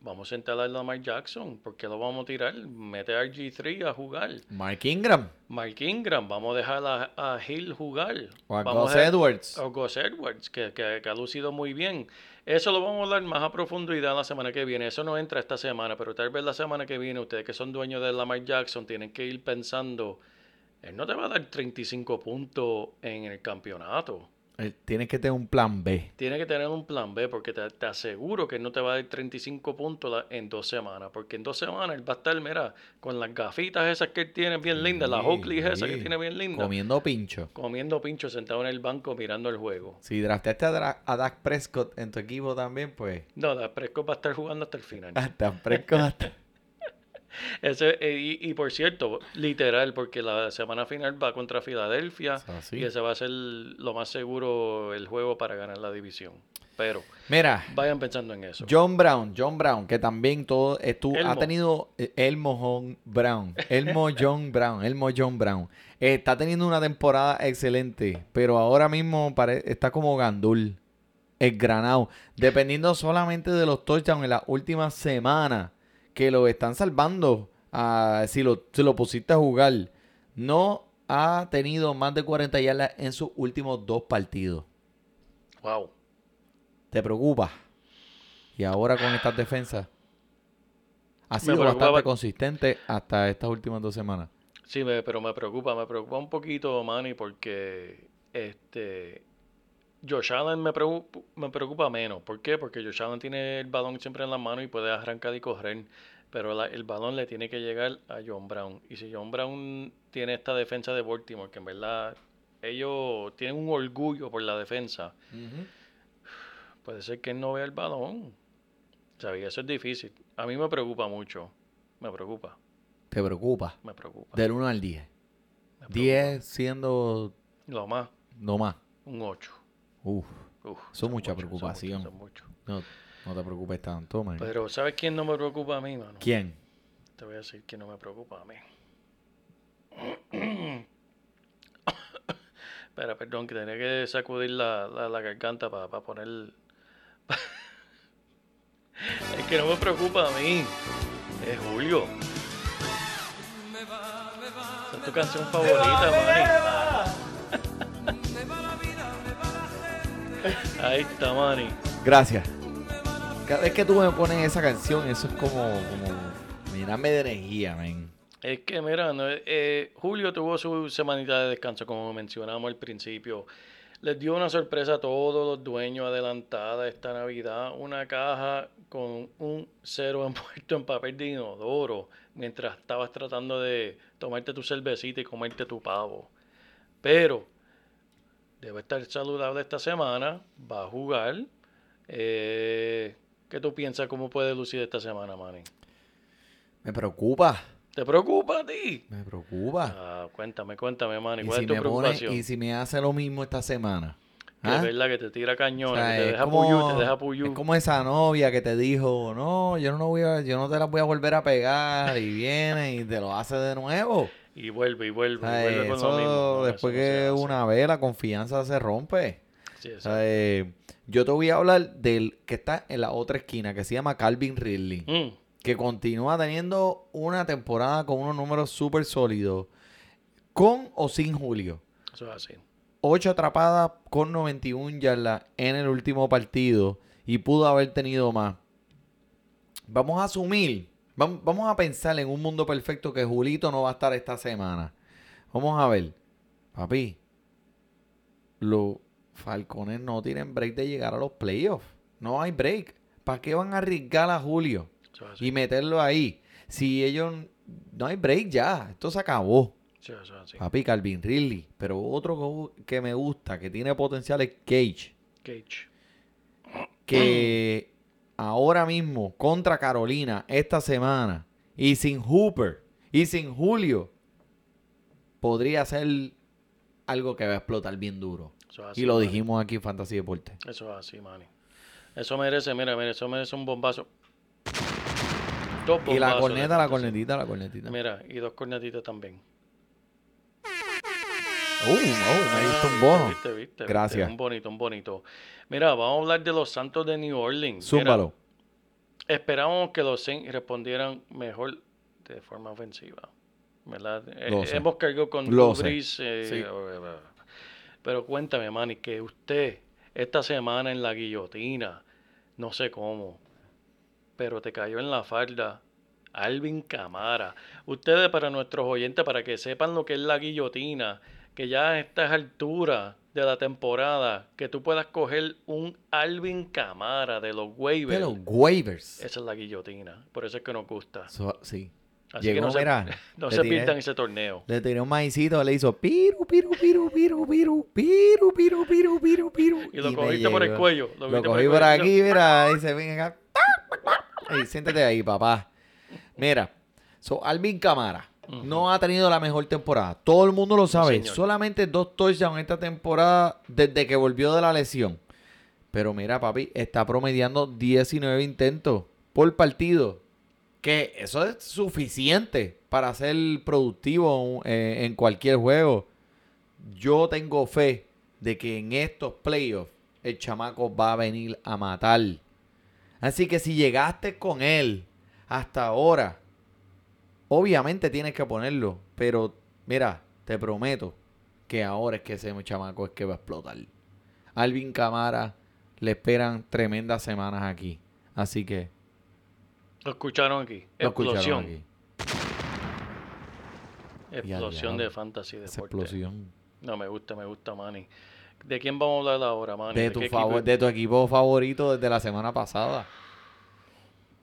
vamos a sentar a Lamar Jackson, porque lo vamos a tirar? Mete a RG3 a jugar. Mark Ingram Mark Ingram, vamos a dejar a, a Hill jugar. o a Vamos Gus a Edwards. o Gus Edwards, que, que- que ha lucido muy bien. Eso lo vamos a hablar más a profundidad la semana que viene. Eso no entra esta semana, pero tal vez la semana que viene, ustedes que son dueños de Lamar Jackson, tienen que ir pensando, él no te va a dar 35 puntos en el campeonato. Eh, Tienes que tener un plan B. Tiene que tener un plan B, porque te, te aseguro que no te va a dar 35 puntos en dos semanas. Porque en dos semanas él va a estar, mira, con las gafitas esas que él tiene bien lindas, las Oakley esas que tiene bien lindas, Comiendo pincho. comiendo pincho sentado en el banco mirando el juego. Si drafteaste a, a Dak Prescott en tu equipo también, pues. No, la Prescott va a estar jugando hasta el final. Hasta Prescott. Ese, eh, y, y por cierto, literal, porque la semana final va contra Filadelfia así. y ese va a ser lo más seguro el juego para ganar la división. Pero Mira, vayan pensando en eso. John Brown, John Brown, que también todo estuvo, ha Elmo. tenido eh, Elmo John Brown, Elmo John Brown, Elmo John Brown. Está teniendo una temporada excelente, pero ahora mismo pare- está como Gandul, el granado, dependiendo solamente de los touchdowns en las últimas semanas que lo están salvando. si, lo, si lo pusiste a jugar, no ha tenido más de 40 yardas en sus últimos dos partidos. Wow. ¿Te preocupa? Y ahora con estas defensas. Ha sido bastante ba- consistente hasta estas últimas dos semanas. Sí, me- pero me preocupa, me preocupa un poquito, Manny, porque este Josh Allen me preocupa, me preocupa menos. ¿Por qué? Porque Josh Allen tiene el balón siempre en la mano y puede arrancar y correr, pero la- el balón le tiene que llegar a John Brown. Y si John Brown tiene esta defensa de Baltimore, que en verdad ellos tienen un orgullo por la defensa, puede ser que él no vea el balón. ¿Sabes? Eso es difícil. A mí me preocupa mucho. Me preocupa, ¿Te preocupa? me preocupa. Del 1 al 10. me preocupa. 10 siendo Lo más, no más. un 8. Uf, Uf, Son mucha son preocupación. son muchos. no, no te preocupes tanto, man. Pero ¿sabes quién no me preocupa a mí, mano? ¿Quién? Te voy a decir quién no me preocupa a mí. Espera, perdón, que tenía que sacudir la, la, la garganta para poner... es que no me preocupa a mí. Es Julio. Esa es tu canción favorita, Manny. Ahí está, Manny. Gracias. Cada vez que tú me pones esa canción, eso es como, como de energía, man. Es que, mira, no, eh, Julio tuvo su semanita de descanso, como mencionamos al principio. Les dio una sorpresa a todos los dueños adelantada esta Navidad, una caja con un cero envuelto en papel de inodoro, mientras estabas tratando de tomarte tu cervecita y comerte tu pavo. Pero debe estar saludable esta semana, va a jugar. Eh, ¿Qué tú piensas cómo puede lucir esta semana, Manny? Me preocupa. ¿Te preocupa a ti? Me preocupa. Ah, cuéntame, cuéntame, Manny, ¿cuál si es tu pone, preocupación? y si me hace lo mismo esta semana. Que ¿Ah? es verdad que te tira O cañones, sea, que te deja como- puyú, te deja puyú. Es como esa novia que te dijo, no, yo no voy a, yo no te la voy a volver a pegar y viene y te lo hace de nuevo. Y vuelve, y vuelve, y vuelve con eso lo mismo. No, después no que una vez la confianza se rompe. Sí, eh, yo te voy a hablar del que está en la otra esquina, que se llama Calvin Ridley, Mm, que continúa teniendo una temporada con unos números súper sólidos, con o sin Julio. eso es así. 8 atrapadas con 91 yardas en el último partido y pudo haber tenido más. Vamos a asumir, vamos a pensar en un mundo perfecto que Julito no va a estar esta semana. Vamos a ver, papi, los Falcones no tienen break de llegar a los playoffs. No hay break. ¿Para qué van a arriesgar a Julio y meterlo ahí? Si ellos no hay break ya, esto se acabó. Sí. Papi, Calvin Ridley. Pero otro que me gusta, que tiene potencial es Cage. Cage. Que ahora mismo contra Carolina esta semana y sin Hooper y sin Julio podría ser algo que va a explotar bien duro. Eso es así, Y lo Manny. dijimos aquí en Fantasy Deporte. Eso es así, Manny. Eso merece, mira, mira, eso merece un bombazo. Dos Y la corneta, la cornetita, la cornetita. Mira, y dos cornetitas también. Uh, oh, me diste un bono. Viste, viste, viste, Gracias. Un bonito, un bonito. Mira, vamos a hablar de los Santos de New Orleans. Mira, Zúmbalo. Esperábamos que los Saints respondieran mejor de forma ofensiva. ¿Verdad? Eh, hemos cargado con. Brees, eh, Sí. Pero cuéntame, Manny, que usted esta semana en la guillotina, no sé cómo, pero te cayó en la falda Alvin Camara. Ustedes, para nuestros oyentes, para que sepan lo que es la guillotina, que ya a estas alturas de la temporada, que tú puedas coger un Alvin Camara de los waivers. De los waivers. Esa es la guillotina. Por eso es que nos gusta. So- sí. Así Llegó, que no mira, se, no se tiré- pierdan ese torneo. Le tiré un maicito, le hizo piru, piru, piru, piru, piru, piru, piru, piru, piru, piru. Y lo me cogiste por el cuello. Lo, cogí por aquí, mira, dice, ven acá. Siéntate ahí, papá. Mira, so Alvin Camara no ha tenido la mejor temporada. Todo el mundo lo sabe. señor. Solamente dos touchdowns esta temporada desde que volvió de la lesión. Pero mira, papi, está promediando 19 intentos por partido. Que eso es suficiente para ser productivo eh, en cualquier juego. Yo tengo fe de que en estos playoffs el chamaco va a venir a matar. Así que si llegaste con él hasta ahora, obviamente tienes que ponerlo. Pero mira, te prometo que ahora es que ese chamaco es que va a explotar. Alvin Camara le esperan tremendas semanas aquí. Así que Lo escucharon aquí. lo escucharon Explosión. aquí. Explosión de fantasy deporte. explosión. No, me gusta, me gusta, Manny. ¿De quién vamos a hablar ahora, Manny? De ¿De tu, favor, de tu equipo favorito desde la semana pasada.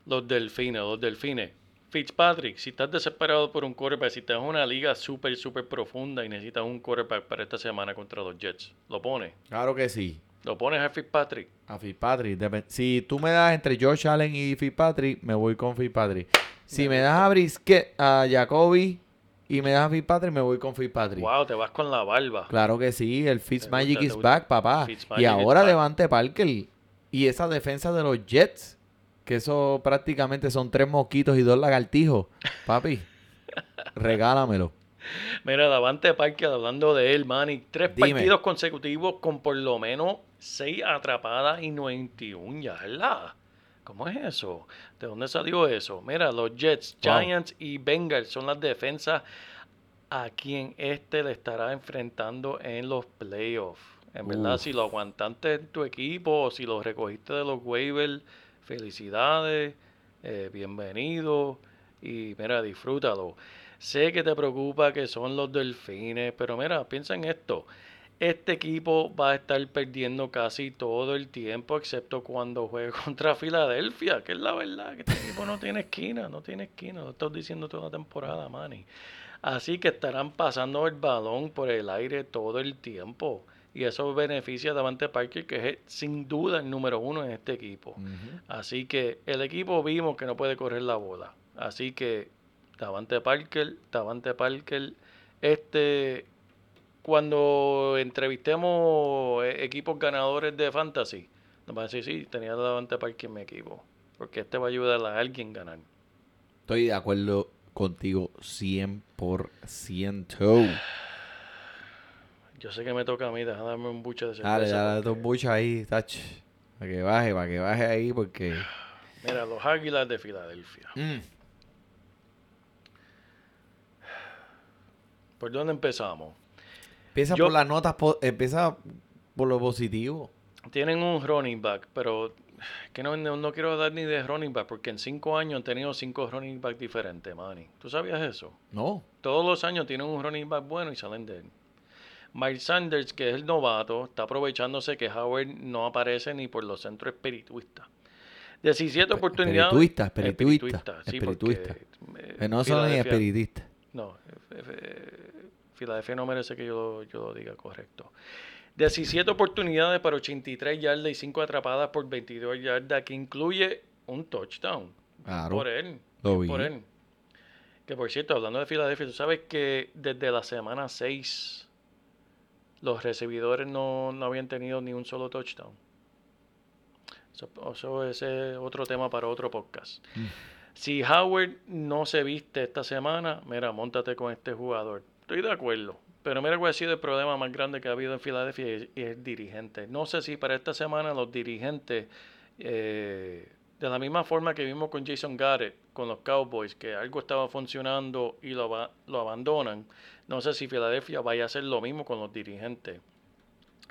Los delfines, los delfines. Fitzpatrick, si estás desesperado por un quarterback, si estás en una liga súper, súper profunda y necesitas un quarterback para esta semana contra los Jets, ¿lo pones? Claro que sí. ¿Lo pones a Fitzpatrick? A Fitzpatrick. Si tú me das entre Josh Allen y Fitzpatrick, me voy con Fitzpatrick. Si me das a Brisket, a Jacoby y me das a Fitzpatrick, me voy con Fitzpatrick. Wow, te vas con la barba. Claro que sí, el Fitzmagic is back, papá. Fitzmagic y ahora back. Devante Parker y esa defensa de los Jets, que eso prácticamente son tres mosquitos y dos lagartijos. Papi, regálamelo. Mira, Davante Parker, hablando de él, Manny, tres Dime. partidos consecutivos con por lo menos seis atrapadas y 91 yardas. ¿Cómo es eso? ¿De dónde salió eso? Mira, los Jets, Wow. Giants y Bengals son las defensas a quien este le estará enfrentando en los playoffs. En verdad, Uf. si lo aguantaste en tu equipo o si lo recogiste de los waivers, felicidades, eh, bienvenido y mira, disfrútalo. Sé que te preocupa que son los delfines, pero mira, piensa en esto. Este equipo va a estar perdiendo casi todo el tiempo, excepto cuando juegue contra Filadelfia, que es la verdad, que este equipo no tiene esquina, no tiene esquina, lo estoy diciendo toda la temporada, Manny. Así que estarán pasando el balón por el aire todo el tiempo. Y eso beneficia a Davante Parker, que es sin duda el número uno en este equipo. Así que el equipo vimos que no puede correr la bola. Así que Davante Parker, Davante Parker, este, cuando entrevistemos eh, equipos ganadores de fantasy, nos van a decir, sí, tenía Davante Parker en mi equipo. Porque este va a ayudar a alguien a ganar. Estoy de acuerdo contigo 100%. Yo sé que me toca a mí, déjame darme un buche de cerveza. Dale, dale, porque- dos buchas ahí, tach. Para que baje, para que baje ahí, porque. Mira, los Águilas de Filadelfia. Mm. ¿Por dónde empezamos? Empieza Yo- por las notas, po- empieza por lo positivo. Tienen un running back, pero que no, no, no quiero dar ni de running back porque en cinco años han tenido cinco running back diferentes, Manny. ¿Tú sabías eso? No. Todos los años tienen un running back bueno y salen de él. Miles Sanders, que es el novato, está aprovechándose que Howard no aparece ni por los centros espirituistas. 17 Pe- oportunidades. espirituista, espirituista, Espirituista, sí, espirituista. eh, no son ni espiritistas. no, eh, eh, Filadelfia no merece que yo, yo lo diga correcto. 17 oportunidades para 83 yardas y 5 atrapadas por 22 yardas, que incluye un touchdown. Claro. Por él. Lo vi. Por él. Que por cierto, hablando de Filadelfia, tú sabes que desde la semana 6 los recibidores no, no habían tenido ni un solo touchdown. Eso, eso ese es otro tema para otro podcast. Si Howard no se viste esta semana, mira, montate con este jugador. Estoy de acuerdo. Pero mira cuál ha sido el problema más grande que ha habido en Filadelfia y, es- y el dirigente. No sé si para esta semana los dirigentes, eh, de la misma forma que vimos con Jason Garrett, con los Cowboys, que algo estaba funcionando y lo, lo abandonan, no sé si Filadelfia vaya a hacer lo mismo con los dirigentes.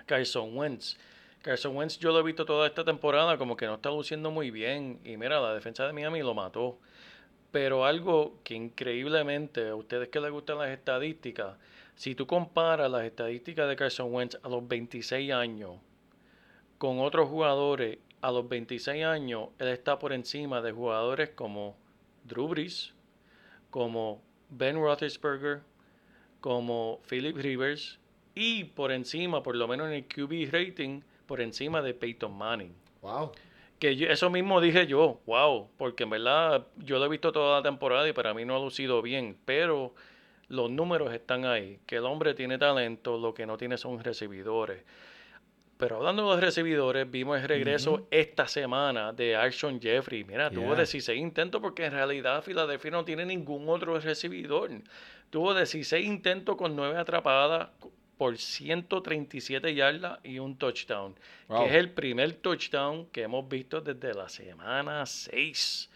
Carson Wentz. Carson Wentz yo lo he visto toda esta temporada como que no está luciendo muy bien. Y mira, la defensa de Miami lo mató. Pero algo que increíblemente, a ustedes que les gustan las estadísticas, si tú comparas las estadísticas de Carson Wentz a los 26 años con otros jugadores a los 26 años, él está por encima de jugadores como Drew Brees, como Ben Roethlisberger, como Philip Rivers y por encima, por lo menos en el QB rating, por encima de Peyton Manning. Wow. Que yo- eso mismo dije yo, wow, porque en verdad yo lo he visto toda la temporada y para mí no ha lucido bien, pero los números están ahí, que el hombre tiene talento, lo que no tiene son recibidores. Pero hablando de los recibidores, vimos el regreso esta semana de Arshon Jeffrey. Mira, tuvo Yeah. 16 intentos porque en realidad Filadelfia no tiene ningún otro recibidor. Tuvo 16 intentos con 9 atrapadas por 137 yardas y un touchdown. Wow. Que es el primer touchdown que hemos visto desde la semana 6.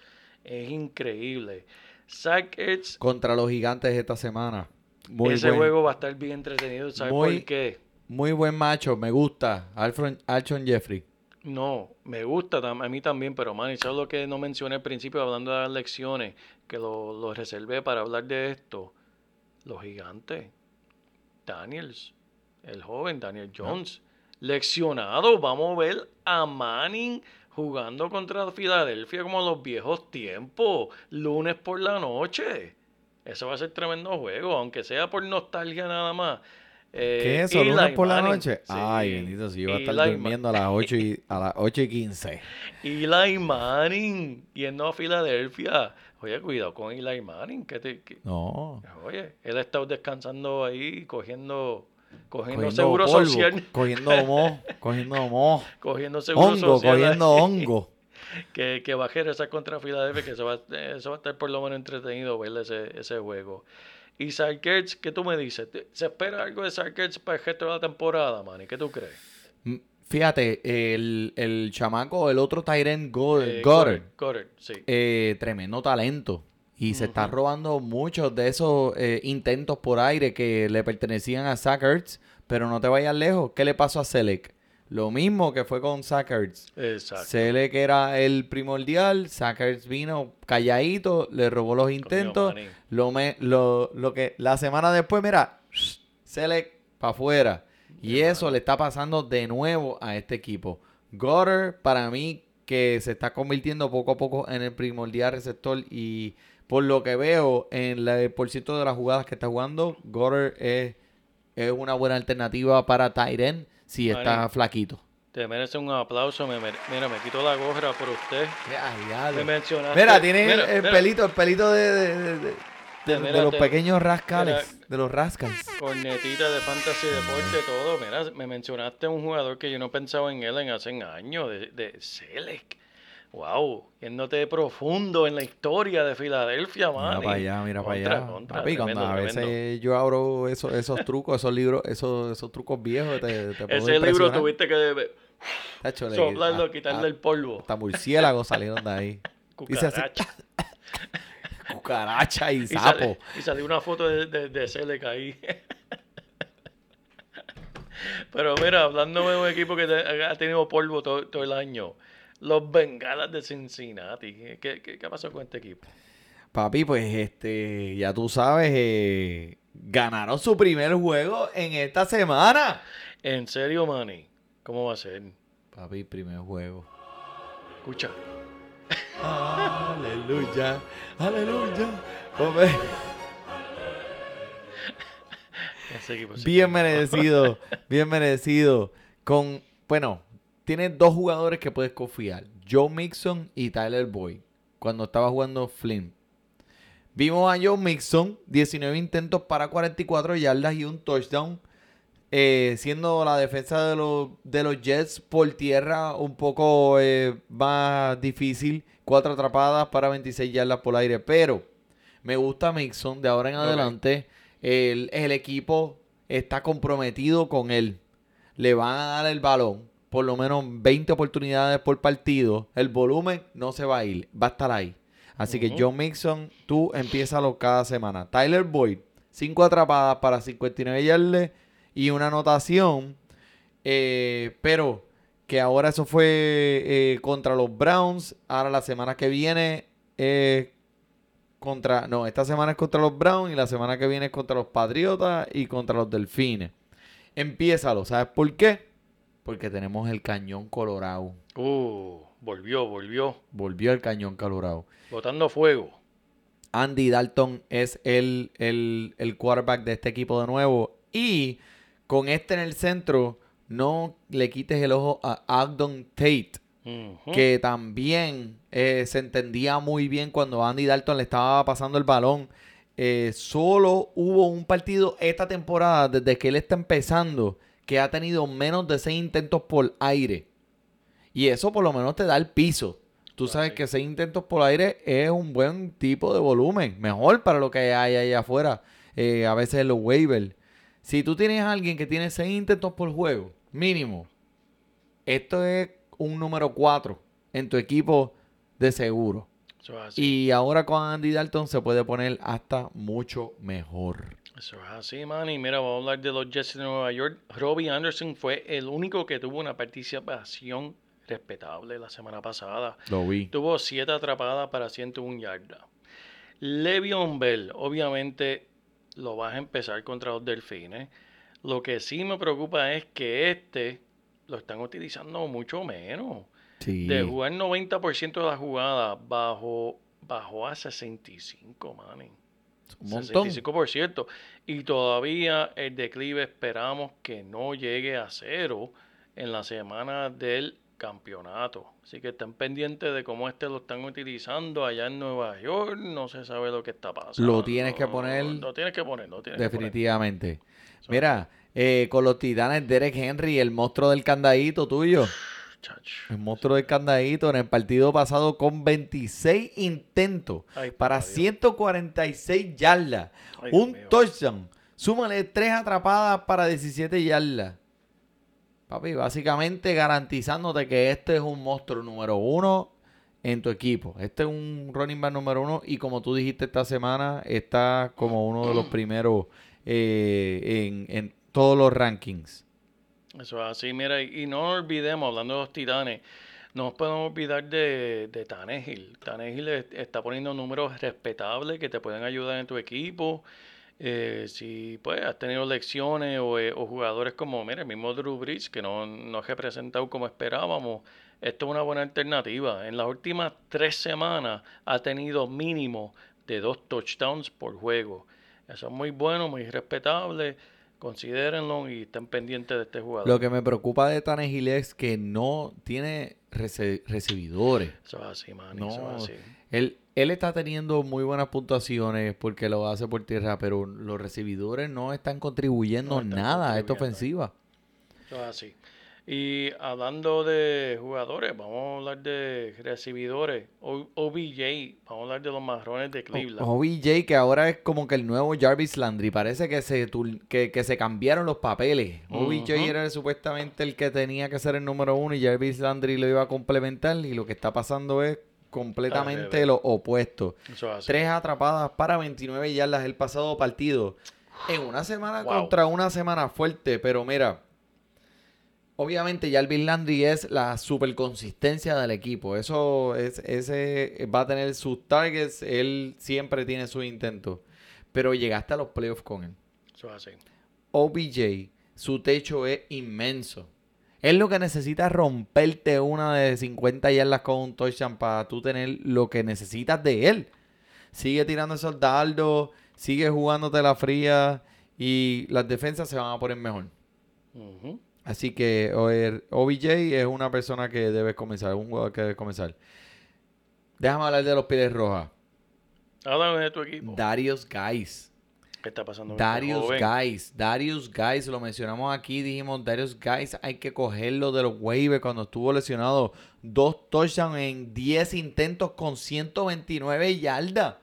Es increíble. Zach Ertz, Contra los gigantes esta semana. Muy ese buen, juego va a estar bien entretenido. ¿Sabes Muy- por qué? muy buen macho, me gusta. Alfred, Alshon Jeffrey. No, me gusta a mí también, pero man, ¿sabes lo que no mencioné al principio hablando de las lecciones? Que lo, lo reservé para hablar de esto. Los gigantes. Daniels, el joven Daniel Jones. Leccionado, vamos a ver a Manning jugando contra Filadelfia como los viejos tiempos, lunes por la noche. Eso va a ser tremendo juego, aunque sea por nostalgia nada más. Eh, ¿Qué es eso? Eli ¿Lunes por la noche? sí. Ay, bendito, si iba a estar Eli durmiendo a las 8 y, a las 8 y 15. Eli Manning yendo a Filadelfia. Oye, cuidado con Eli Manning. Que te, que- No. oye, él ha estado descansando ahí, cogiendo, cogiendo, Cogiendo seguro polvo, social. cogiendo moho, cogiendo moho. Cogiendo seguro Hongo, social. cogiendo hongo. Que, que va a regresar contra Filadelfia, que eso va, eso va a estar por lo menos entretenido ver ese, ese juego. Y Sarkets, ¿qué tú me dices? ¿Te- ¿Se espera algo de Sarkets para el resto de la temporada, Manny? ¿Qué tú crees? Fíjate, el, el chamaco, el otro Tyrant Goddard, Eh, Goddard, Goddard, sí. eh, tremendo talento. Y se está robando muchos de esos eh, intentos por aire que le pertenecían a Zach Ertz, pero no te vayas lejos. ¿Qué le pasó a Selec? Lo mismo que fue con Zach Ertz. Exacto. Selec era el primordial, Zach Ertz vino calladito, le robó los intentos. Lo, me, lo, lo que la semana después, mira, Select para afuera. Y eso le está pasando de nuevo a este equipo. Goddard, para mí, que se está convirtiendo poco a poco en el primordial receptor. Y por lo que veo en la- el por ciento de las jugadas que está jugando, Goddard es, es una buena alternativa para Tyren si está flaquito. Te merece un aplauso. Me mira, me quito la gorra por usted. Me mencionaste. Mira, tiene mira, el, el mira, pelito, el pelito de, de- de- de- de- Mira, de los te- pequeños rascales, mira. de los rascals. Cornetita de fantasy deporte, todo. Mira, me mencionaste un jugador que yo no pensaba en él en hace años, de, de Selec. Wow, yéndote profundo en la historia de Filadelfia, Mira man. para allá, mira para Contra, allá. contra, Papi, cuando tremendo, a veces tremendo. yo abro esos, esos trucos, esos libros, esos, esos trucos viejos, te, te puedo Ese libro tuviste que soplarlo, quitarle el polvo. Hasta murciélagos salieron de ahí. Dice así, Cucaracha. y Y, sapo. sale- y salió una foto de, de, de Selec ahí. Pero mira, hablando de un equipo que te- ha tenido polvo todo, todo el año, los Bengalas de Cincinnati. ¿Qué, qué, qué pasó con este equipo? Papi, pues este, ya tú sabes, eh, ganaron su primer juego en esta semana. En serio, Manny, ¿cómo va a ser? Papi, primer juego. Escucha. Aleluya, aleluya. Bien merecido, bien merecido. Con, bueno, tienes dos jugadores que puedes confiar. Joe Mixon y Tyler Boyd. Cuando estaba jugando Flynn. Vimos a Joe Mixon, 19 intentos para 44 yardas y un touchdown. Eh, siendo la defensa de los, de los Jets por tierra un poco eh, más difícil. Cuatro atrapadas para 26 yardas por aire. Pero me gusta Mixon de ahora en adelante. El, el equipo está comprometido con él. Le van a dar el balón. Por lo menos 20 oportunidades por partido. El volumen no se va a ir. Va a estar ahí. Así que. John Mixon, tú empiézalo cada semana. Tyler Boyd, 5 atrapadas para 59 yardas y una anotación. eh, pero que ahora eso fue eh, contra los Browns. Ahora la semana que viene eh, contra... No, esta semana es contra los Browns y la semana que viene es contra los Patriotas y contra los Delfines. Empiézalo. ¿Sabes por qué? Porque tenemos el cañón colorado. Uh, volvió, volvió. Volvió el cañón colorado. Botando fuego. Andy Dalton es el, el, el quarterback de este equipo de nuevo. Y con este en el centro, no le quites el ojo a Agdon Tate, que también eh, se entendía muy bien cuando Andy Dalton le estaba pasando el balón. Eh, solo hubo un partido esta temporada, desde que él está empezando, que ha tenido menos de seis intentos por aire. Y eso por lo menos te da el piso. Tú sabes que seis intentos por aire es un buen tipo de volumen. Mejor para lo que hay ahí afuera. eh, a veces en los waivers. Si tú tienes a alguien que tiene seis intentos por juego, mínimo, esto es un número 4 en tu equipo de seguro. Eso es así. Y ahora con Andy Dalton se puede poner hasta mucho mejor. Eso es así, man. Y mira, vamos a hablar de los Jets de Nueva York. Robbie Anderson fue el único que tuvo una participación respetable la semana pasada. Lo vi. Tuvo 7 atrapadas para 101 yardas. Le'Veon Bell, obviamente lo vas a empezar contra los Delfines. Lo que sí me preocupa es que este lo están utilizando mucho menos. Sí. De jugar 90% de la jugada bajo, bajó a 65, man. Un montón. 65%. Y todavía el declive esperamos que no llegue a cero en la semana del campeonato. Así que estén pendientes de cómo este lo están utilizando allá en Nueva York. No se sabe lo que está pasando. Lo tienes que poner Lo tienes que poner, lo tienes que poner. Definitivamente. Mira, eh, con los titanes, Derek Henry, el monstruo del candadito tuyo. El monstruo del candadito en el partido pasado con 26 intentos Ay, para papá Dios. 146 yardas. Ay, un touchdown. Súmale tres atrapadas para 17 yardas. Papi, básicamente garantizándote que este es un monstruo número uno en tu equipo. Este es un running back número uno y como tú dijiste esta semana, está como uno de los primeros eh, en, en todos los rankings. Eso es así, mira, y no olvidemos, hablando de los titanes, no nos podemos olvidar de, de. Tannehill es- está poniendo números respetables que te pueden ayudar en tu equipo. Eh, si pues has tenido lecciones o, eh, o jugadores como, mira, el mismo Drew Brees, que no, no ha representado como esperábamos, esto es una buena alternativa. En las últimas tres semanas ha tenido mínimo de dos touchdowns por juego. Eso es muy bueno, muy respetable. Considérenlo y estén pendientes de este jugador. Lo que me preocupa de Tannehill es que no tiene rece- recibidores. Eso es así, man. No, Eso es así. Él, él está teniendo muy buenas puntuaciones porque lo hace por tierra, pero los recibidores no están contribuyendo No están nada a esta ofensiva. Eso es así. Y hablando de jugadores, vamos a hablar de recibidores. O- OBJ, vamos a hablar de los marrones de Cleveland. OBJ, que ahora es como que el nuevo Jarvis Landry, parece que se, que, que se cambiaron los papeles. OBJ Ujú. era supuestamente el que tenía que ser el número uno y Jarvis Landry lo iba a complementar y lo que está pasando es completamente lo opuesto. Eso es así. Tres atrapadas para 29 yardas el pasado partido. En una semana Wow. contra una semana fuerte, pero mira, obviamente Jarvis Landry es la super consistencia del equipo. Eso es, ese va a tener sus targets, él siempre tiene sus intentos. Pero llegaste a los playoffs con él. Eso es así. OBJ, su techo es inmenso. Él lo que necesita es romperte una de 50 yardas con un touchdown para tú tener lo que necesitas de él. Sigue tirando esos dardos, sigue jugándote la fría y las defensas se van a poner mejor. Así que OBJ es una persona que debes comenzar, un jugador que debes comenzar. Déjame hablar de los Pieles Rojas. Háblame de tu equipo. Darius Guys. ¿Qué está pasando? Darius? Guys, Darius Guys, lo mencionamos aquí, dijimos Darius Guys, hay que cogerlo de los waivers cuando estuvo lesionado. Dos touchdowns en 10 intentos con 129 yardas.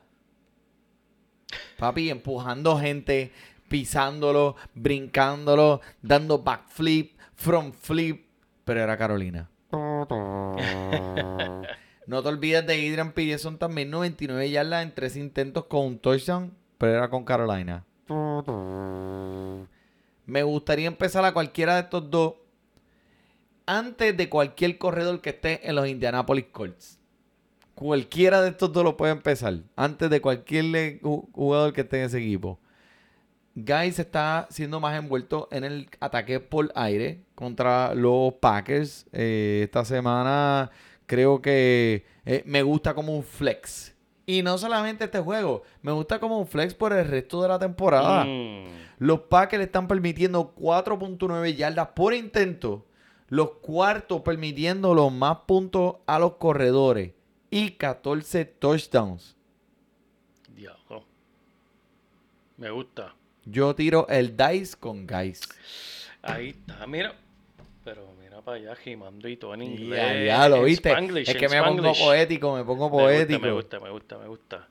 Papi, empujando gente, pisándolo, brincándolo, dando backflip, front flip, pero era Carolina. No te olvides de Adrian Peterson también, 99 yardas en 3 intentos con un touchdown, pero era con Carolina. Me gustaría empezar a cualquiera de estos dos antes de cualquier corredor que esté en los Indianapolis Colts. Cualquiera de estos dos lo puede empezar antes de cualquier jugador que esté en ese equipo. Guys está siendo más envuelto en el ataque por aire contra los Packers. Eh, esta semana creo que eh, me gusta como un flex. Y no solamente este juego, me gusta como un flex por el resto de la temporada. Mm, Los Packers están permitiendo 4.9 yardas por intento. Los cuartos permitiendo los más puntos a los corredores. Y 14 touchdowns. diablo. Me gusta. Yo tiro el dice con guys. Ahí está, mira. Pero mira para allá, Jimando y todo en Ya, inglés. ya lo en viste. Spanglish, es que me pongo poético, me pongo Me gusta, poético. Me gusta, me gusta, me gusta.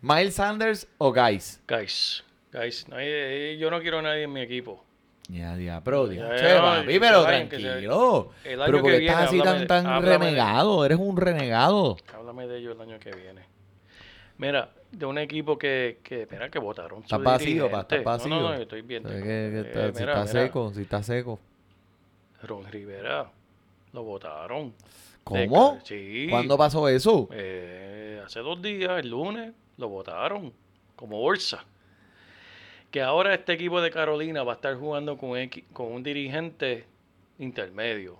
Miles Sanders o guys. Guys, guys, no hay- eh, yo no quiero a nadie en mi equipo. Ya, ya, pero, Ya, ya, che, ya, papi, pero tranquilo. el año Pero que porque viene, estás así tan, de- tan háblame de- renegado. Eres un renegado. Háblame de ellos el año que viene. Mira, de un equipo que, que mira, que votaron. su Estás vacío, pa, estás vacío. No, no, no, estoy bien. Que- que eh, está- si está mira, seco, si está seco. Ron Rivera, lo votaron. ¿Cómo? Sí. ¿Cuándo pasó eso? Eh, hace dos días, el lunes, lo votaron como bolsa. Que ahora este equipo de Carolina va a estar jugando con un dirigente intermedio.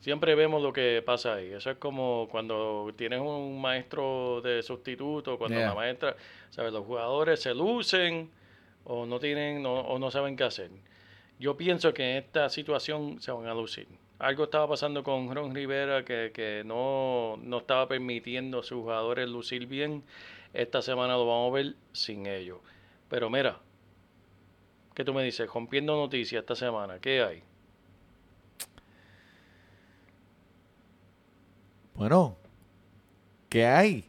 Siempre vemos lo que pasa ahí. Eso es como cuando tienes un maestro de sustituto, cuando Yeah. la maestra, ¿sabes? Los jugadores se lucen o no tienen no- o no saben qué hacer. Yo pienso que en esta situación se van a lucir. Algo estaba pasando con Ron Rivera que, que no, no estaba permitiendo a sus jugadores lucir bien. Esta semana lo vamos a ver sin ellos. Pero mira, ¿qué tú me dices? Rompiendo noticias esta semana, ¿qué hay? Bueno, ¿qué hay?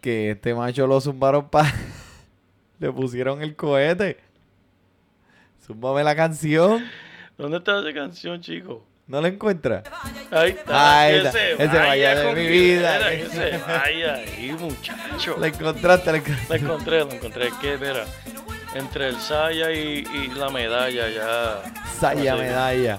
Que este macho lo zumbaron para... Le pusieron el cohete. Zúmbame la canción. ¿Dónde está esa canción, chico? ¿No la encuentra? Ahí está. Ahí Ese vaya de con mi vida. Que se vaya ahí, muchacho. La encontraste, la encontraste. La encontré, la encontré. ¿Qué, mira? Entre el saya y, y la medalla ya. Saya medalla.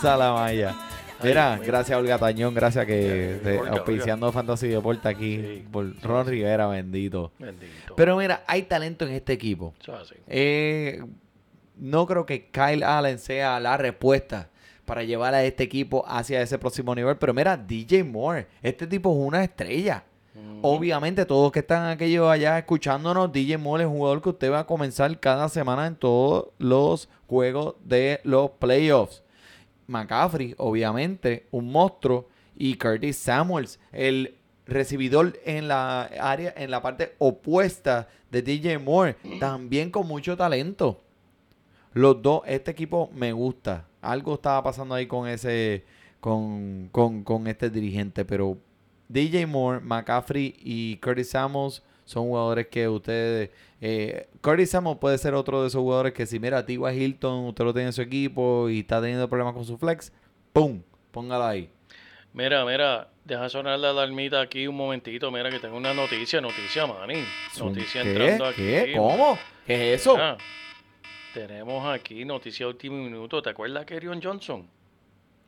Salamaya. Mira, Ay, gracias Olga Tañón, gracias que te- Olga, auspiciando Fantasy Deporte aquí Sí, por Ron. Rivera, bendito. Bendito. Pero mira, hay talento en este equipo. Eso es así. Eh, no creo que Kyle Allen sea la respuesta para llevar a este equipo hacia ese próximo nivel. Pero mira, DJ Moore, este tipo es una estrella. Obviamente, todos que están aquellos allá escuchándonos, DJ Moore es un jugador que usted va a comenzar cada semana en todos los juegos de los playoffs. McCaffrey, obviamente, un monstruo. Y Curtis Samuels, el recibidor en la área, en la parte opuesta de DJ Moore, también con mucho talento. Los dos, este equipo me gusta. Algo estaba pasando ahí con ese, con, con, con este dirigente, pero DJ Moore, McCaffrey y Curtis Samuels son jugadores que ustedes... Eh, Curtis Samuels puede ser otro de esos jugadores que si mira a Tigua Hilton, usted lo tiene en su equipo y está teniendo problemas con su flex, ¡pum! Póngalo ahí. Mira, mira, deja sonar la alarmita aquí un momentito. Mira que tengo una noticia, noticia, Manny. Noticia ¿Qué? entrando aquí. ¿Qué? ¿Cómo? ¿Qué es eso? Tenemos aquí noticia de último minuto. ¿Te acuerdas que Erion Johnson?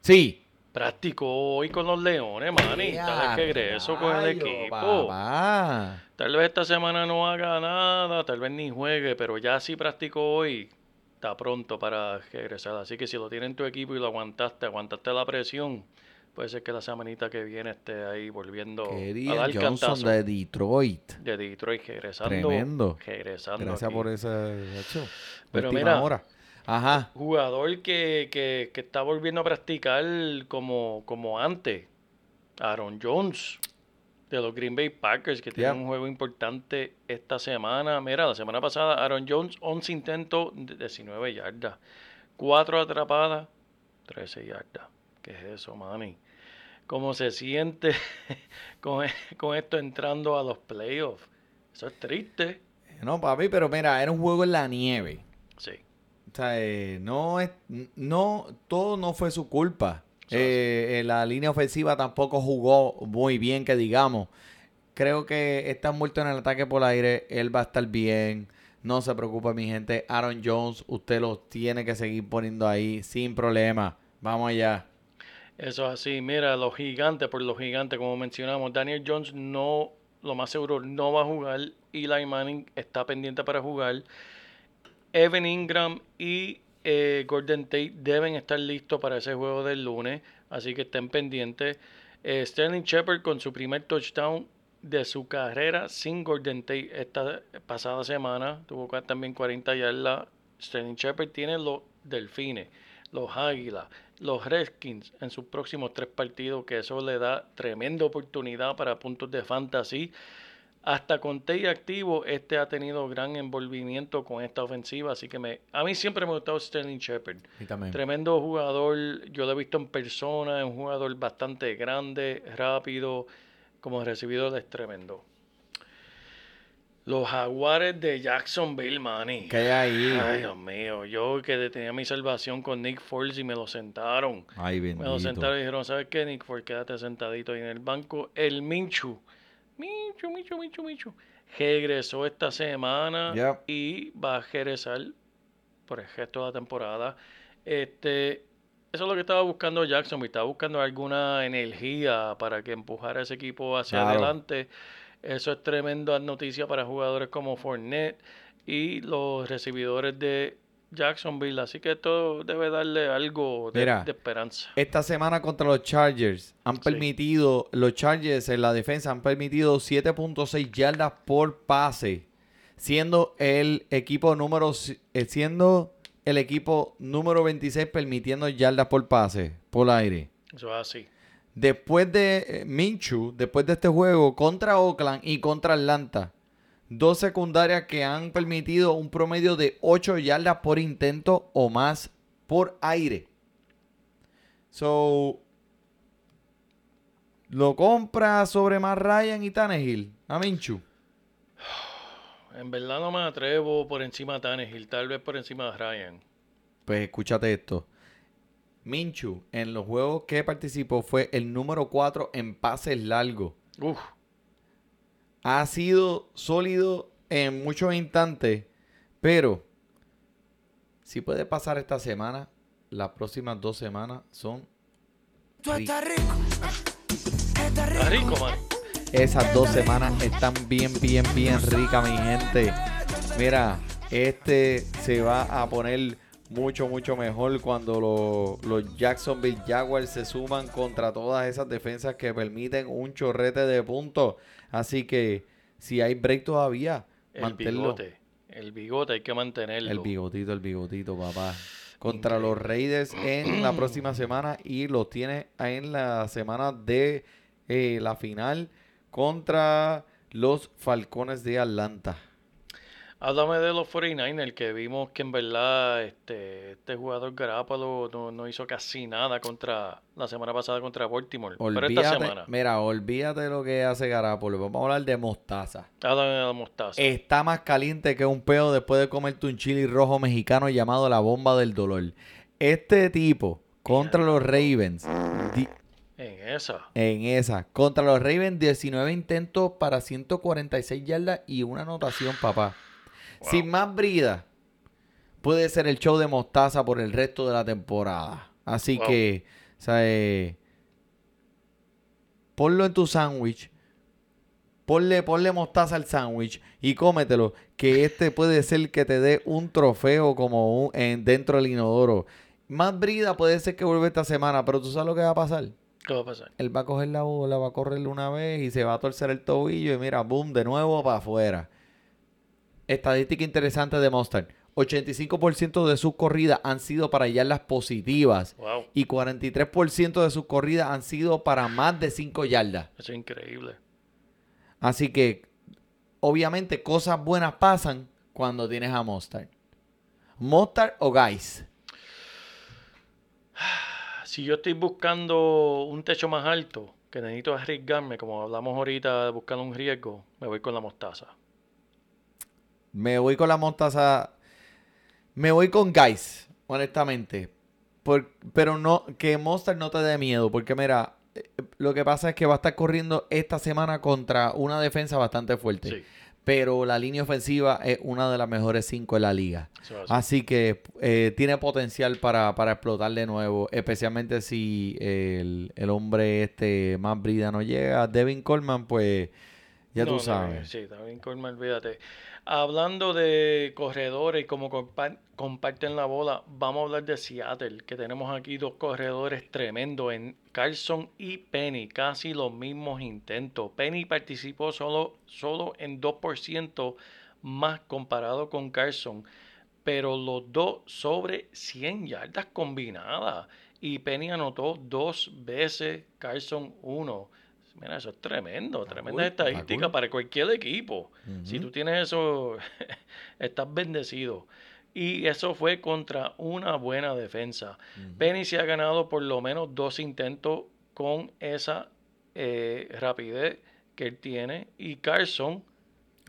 Sí. Practicó hoy con los Leones, Manny. Está de regreso con el equipo. papá. Tal vez esta semana no haga nada, tal vez ni juegue, pero ya sí practicó hoy. Está pronto para regresar. Así que si lo tiene en tu equipo y lo aguantaste, aguantaste la presión, puede ser que la semanita que viene esté ahí volviendo a Quería dar Johnson cantazo. de Detroit. de Detroit regresando. Tremendo. Regresando Gracias aquí. por ese hecho. Pero mira, hora. Ajá. Jugador que, que, que está volviendo a practicar como, como antes. Aaron Jones. de los Green Bay Packers, que tienen Yep. un juego importante esta semana. Mira, la semana pasada Aaron Jones, 11 intentos, de 19 yardas. 4 atrapadas, 13 yardas. ¿Qué es eso, mami? ¿Cómo se siente con, con esto entrando a los playoffs? Eso es triste. No, papi, pero mira, era un juego en la nieve. Sí. O sea, eh, no es, no, todo no fue su culpa. Eh, eh, la línea ofensiva tampoco jugó muy bien, que digamos. Creo que está muerto en el ataque por aire. Él va a estar bien. No se preocupe, mi gente. Aaron Jones, usted lo tiene que seguir poniendo ahí sin problema. Vamos allá. Eso es así. Mira, los gigantes, por los gigantes, como mencionamos, Daniel Jones no, lo más seguro, no va a jugar. Eli Manning está pendiente para jugar. Evan Ingram y eh, Gordon Tate deben estar listos para ese juego del lunes, así que estén pendientes. Eh, Sterling Shepard con su primer touchdown de su carrera sin Gordon Tate esta pasada semana, tuvo también 40 yardas. Sterling Shepard tiene los Delfines, los Águilas, los Redskins en sus próximos tres partidos, que eso le da tremenda oportunidad para puntos de fantasy. Hasta con Tate activo, este ha tenido gran envolvimiento con esta ofensiva, así que me, a mí siempre me ha gustado Sterling Shepard. Tremendo jugador, yo lo he visto en persona, es un jugador bastante grande, rápido, como recibidor es tremendo. Los Jaguares de Jacksonville, Manny. ¿Qué hay ahí? Ay, Dios mío, yo que tenía mi salvación con Nick Foles y me lo sentaron. Ay, Me lo bendito. sentaron y dijeron, ¿sabes qué, Nick Foles? Quédate sentadito ahí en el banco. El Minchu. Minchu, Minchu, Minchu, Minchu. Regresó esta semana Yep. y va a regresar por el resto de la temporada. Este, eso es lo que estaba buscando Jackson. Estaba buscando alguna energía para que empujara ese equipo hacia Claro. adelante. Eso es tremenda noticia para jugadores como Fournette y los recibidores de Jacksonville. Así que esto debe darle algo de, Mira. de esperanza. Esta semana contra los Chargers han Sí. permitido, los Chargers en la defensa han permitido 7.6 yardas por pase, siendo el equipo número eh, siendo el equipo número 26 permitiendo yardas por pase por aire. Eso es así. Después de eh, Minshew, después de este juego contra Oakland y contra Atlanta, dos secundarias que han permitido un promedio de 8 yardas por intento o más por aire. So, lo compra sobre más Ryan y Tannehill a Minshew. En verdad no me atrevo por encima de Tannehill, tal vez por encima de Ryan. Pues escúchate esto. Minshew en los juegos que participó fue el número 4 en pases largos. Uf, ha sido sólido en muchos instantes, pero si puede pasar esta semana, las próximas dos semanas son ricas. está rico, man. Esas dos semanas están bien, bien, bien ricas, mi gente. Mira, este se va a poner mucho, mucho mejor cuando lo- los Jacksonville Jaguars se suman contra todas esas defensas que permiten un chorrete de puntos. Así que si hay break todavía, El manténlo. bigote. El bigote hay que mantenerlo. El bigotito, el bigotito, papá. Contra los Raiders en la próxima semana y los tiene en la semana de eh, la final contra los Falcones de Atlanta. Háblame de los 49ers, que vimos que en verdad este, este jugador Garápalo no, no hizo casi nada contra la semana pasada contra Baltimore. Pero esta Olvídate, semana, mira, olvídate de lo que hace Garapolo. Vamos a hablar de mostaza. háblame de la mostaza. Está más caliente que un peo después de comerte un chili rojo mexicano llamado la bomba del dolor. Este tipo contra los Ravens En esa. En esa. Contra los Ravens, 19 intentos para 146 yardas y una anotación, papá. Sin más brida, puede ser el show de mostaza por el resto de la temporada. Así Wow. que, o sea, eh, ponlo en tu sándwich. Ponle, ponle mostaza al sándwich y cómetelo. Que este puede ser que te dé un trofeo como un- en, dentro del inodoro. Más brida puede ser que vuelva esta semana, pero tú sabes lo que va a pasar ¿Qué va a pasar? él va a coger la bola, va a correrle una vez y se va a torcer el tobillo y mira, boom, de nuevo para afuera. Estadística interesante de Mustard. 85% de sus corridas han sido para yardas positivas Wow, y 43% de sus corridas han sido para más de 5 yardas. eso es increíble. Así que, obviamente, cosas buenas pasan cuando tienes a Mostard. Mostard o Guys. Si yo estoy buscando un techo más alto, que necesito arriesgarme, como hablamos ahorita, buscando un riesgo, me voy con la mostaza. Me voy con la mostaza. Me voy con Guys, honestamente. Por- pero no, que Monster no te dé miedo. Porque mira, eh, lo que pasa es que va a estar corriendo esta semana contra una defensa bastante fuerte. Sí, Pero la línea ofensiva es una de las mejores cinco de la liga. Así que eh, tiene potencial para, para explotar de nuevo. Especialmente si el, el hombre este más brida no llega. Devin Coleman, pues ya No, tú no, sabes. Sí, también Coleman, olvídate. Hablando de corredores y cómo compa- comparten la bola, vamos a hablar de Seattle, que tenemos aquí dos corredores tremendos en Carlson y Penny, casi los mismos intentos. Penny participó solo, solo en 2% más comparado con Carlson, pero los dos sobre 100 yardas combinadas. Y Penny anotó dos veces, Carlson uno. Mira, eso es tremendo, tremenda estadística cool. para cualquier equipo. Si tú tienes eso, estás bendecido. Y eso fue contra una buena defensa. Penny se ha ganado por lo menos dos intentos con esa eh, rapidez que él tiene. Y Carson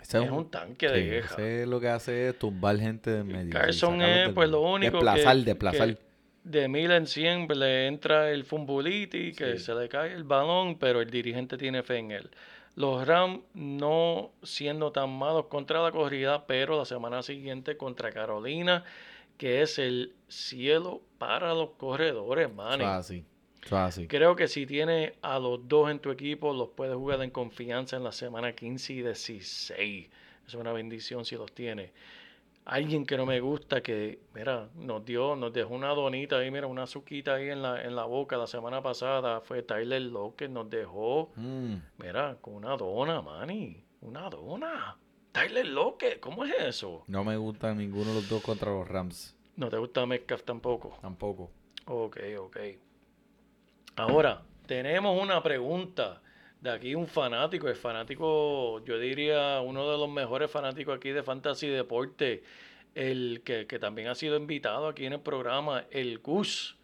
es un tanque de sí, guerra. ese lo que hace es tumbar gente de medio. Carson es pues lo único Desplazar, que, desplazar. que de mil en cien le entra el fumbuliti, que Sí. se le cae el balón, pero el dirigente tiene fe en él. Los Rams no siendo tan malos contra la corrida, pero la semana siguiente contra Carolina, que es el cielo para los corredores, man. es así. Creo que si tienes a los dos en tu equipo, los puedes jugar en confianza en la semana 15 y 16. Es una bendición si los tienes. Alguien que no me gusta, que, mira, nos dio, nos dejó una donita ahí, mira, una suquita ahí en la, en la boca la semana pasada, fue Tyler Lockett, nos dejó, Mm, mira, con una dona, Manny, una dona. Tyler Lockett, ¿cómo es eso? no me gusta ninguno de los dos contra los Rams. No te gusta Metcalf tampoco. Tampoco. Ok, ok. Ahora, tenemos una pregunta de aquí un fanático, el fanático, yo diría uno de los mejores fanáticos aquí de Fantasy Deporte, el que, que también ha sido invitado aquí en el programa, el Gus.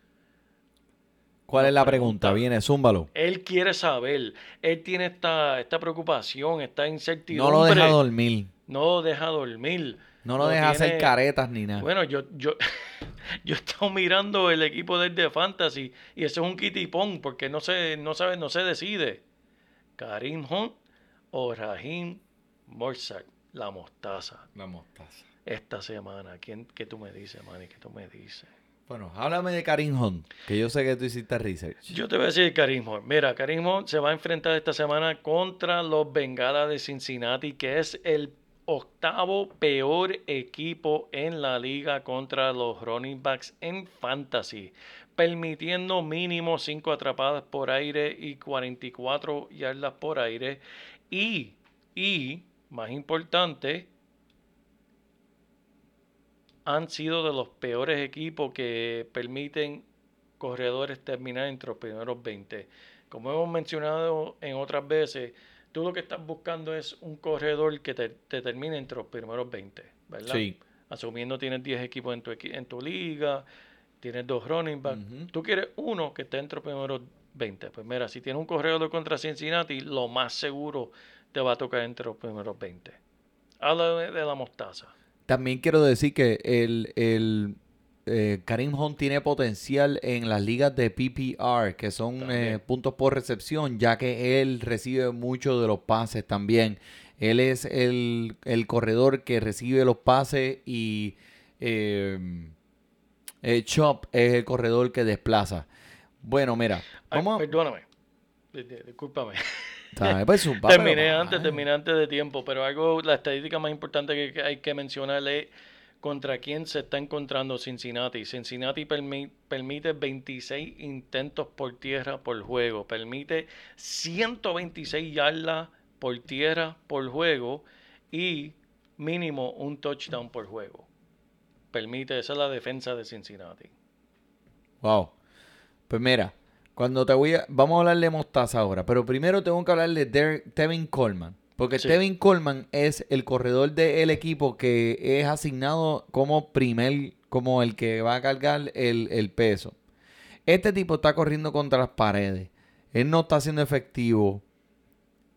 ¿Cuál es la pregunta. Viene, zúmbalo. Él quiere saber, él tiene esta, esta preocupación, esta No incertidumbre. lo deja dormir. No lo deja dormir. No lo No deja hacer caretas ni nada. Bueno, yo, yo, yo he estado mirando el equipo del de Fantasy y eso es un kitipón porque no se, no sabe, no se decide. Karim Hunt o Raheem Morsat, la mostaza. La mostaza. Esta semana, ¿quién, ¿qué tú me dices, Manny? ¿Qué tú me dices? Bueno, háblame de Karim Hunt, que yo sé que tú hiciste research. Yo te voy a decir Karim Hunt. Mira, Karim Hunt se va a enfrentar esta semana contra los Bengalas de Cincinnati, que es el octavo peor equipo en la liga contra los running backs en fantasy, permitiendo mínimo 5 atrapadas por aire y 44 yardas por aire. Y, y, más importante, han sido de los peores equipos que permiten corredores terminar entre los primeros 20. Como hemos mencionado en otras veces, tú lo que estás buscando es un corredor que te, te termine entre los primeros 20, ¿verdad? Sí. Asumiendo tienes 10 equipos en tu, en tu liga, tienes dos running backs, tú quieres uno que esté entre los primeros 20. Pues mira, si tienes un corredor contra Cincinnati, lo más seguro te va a tocar entre los primeros 20. Habla de, de la mostaza. También quiero decir que el, el eh, Karim Hunt tiene potencial en las ligas de PPR, que son eh, puntos por recepción, ya que él recibe muchos de los pases también. Él es el, el corredor que recibe los pases y eh, eh, Chop es el corredor que desplaza. Bueno, mira, vamos a... perdóname. Di- di- Discúlpame. Pues, Terminé pero, antes, ay. terminé antes de tiempo, pero algo, la estadística más importante que, que hay que mencionar es contra quién se está encontrando Cincinnati. Cincinnati permi- permite 26 intentos por tierra por juego, permite 126 yardas por tierra por juego y mínimo un touchdown por juego. Permite, esa es la defensa de Cincinnati. Wow. Pues mira, cuando te voy a... Vamos a hablar de Mostaza ahora, pero primero tengo que hablar de Tevin Coleman. Porque Sí. Tevin Coleman es el corredor del equipo que es asignado como primer, como el que va a cargar el, el peso. Este tipo está corriendo contra las paredes. Él no está siendo efectivo.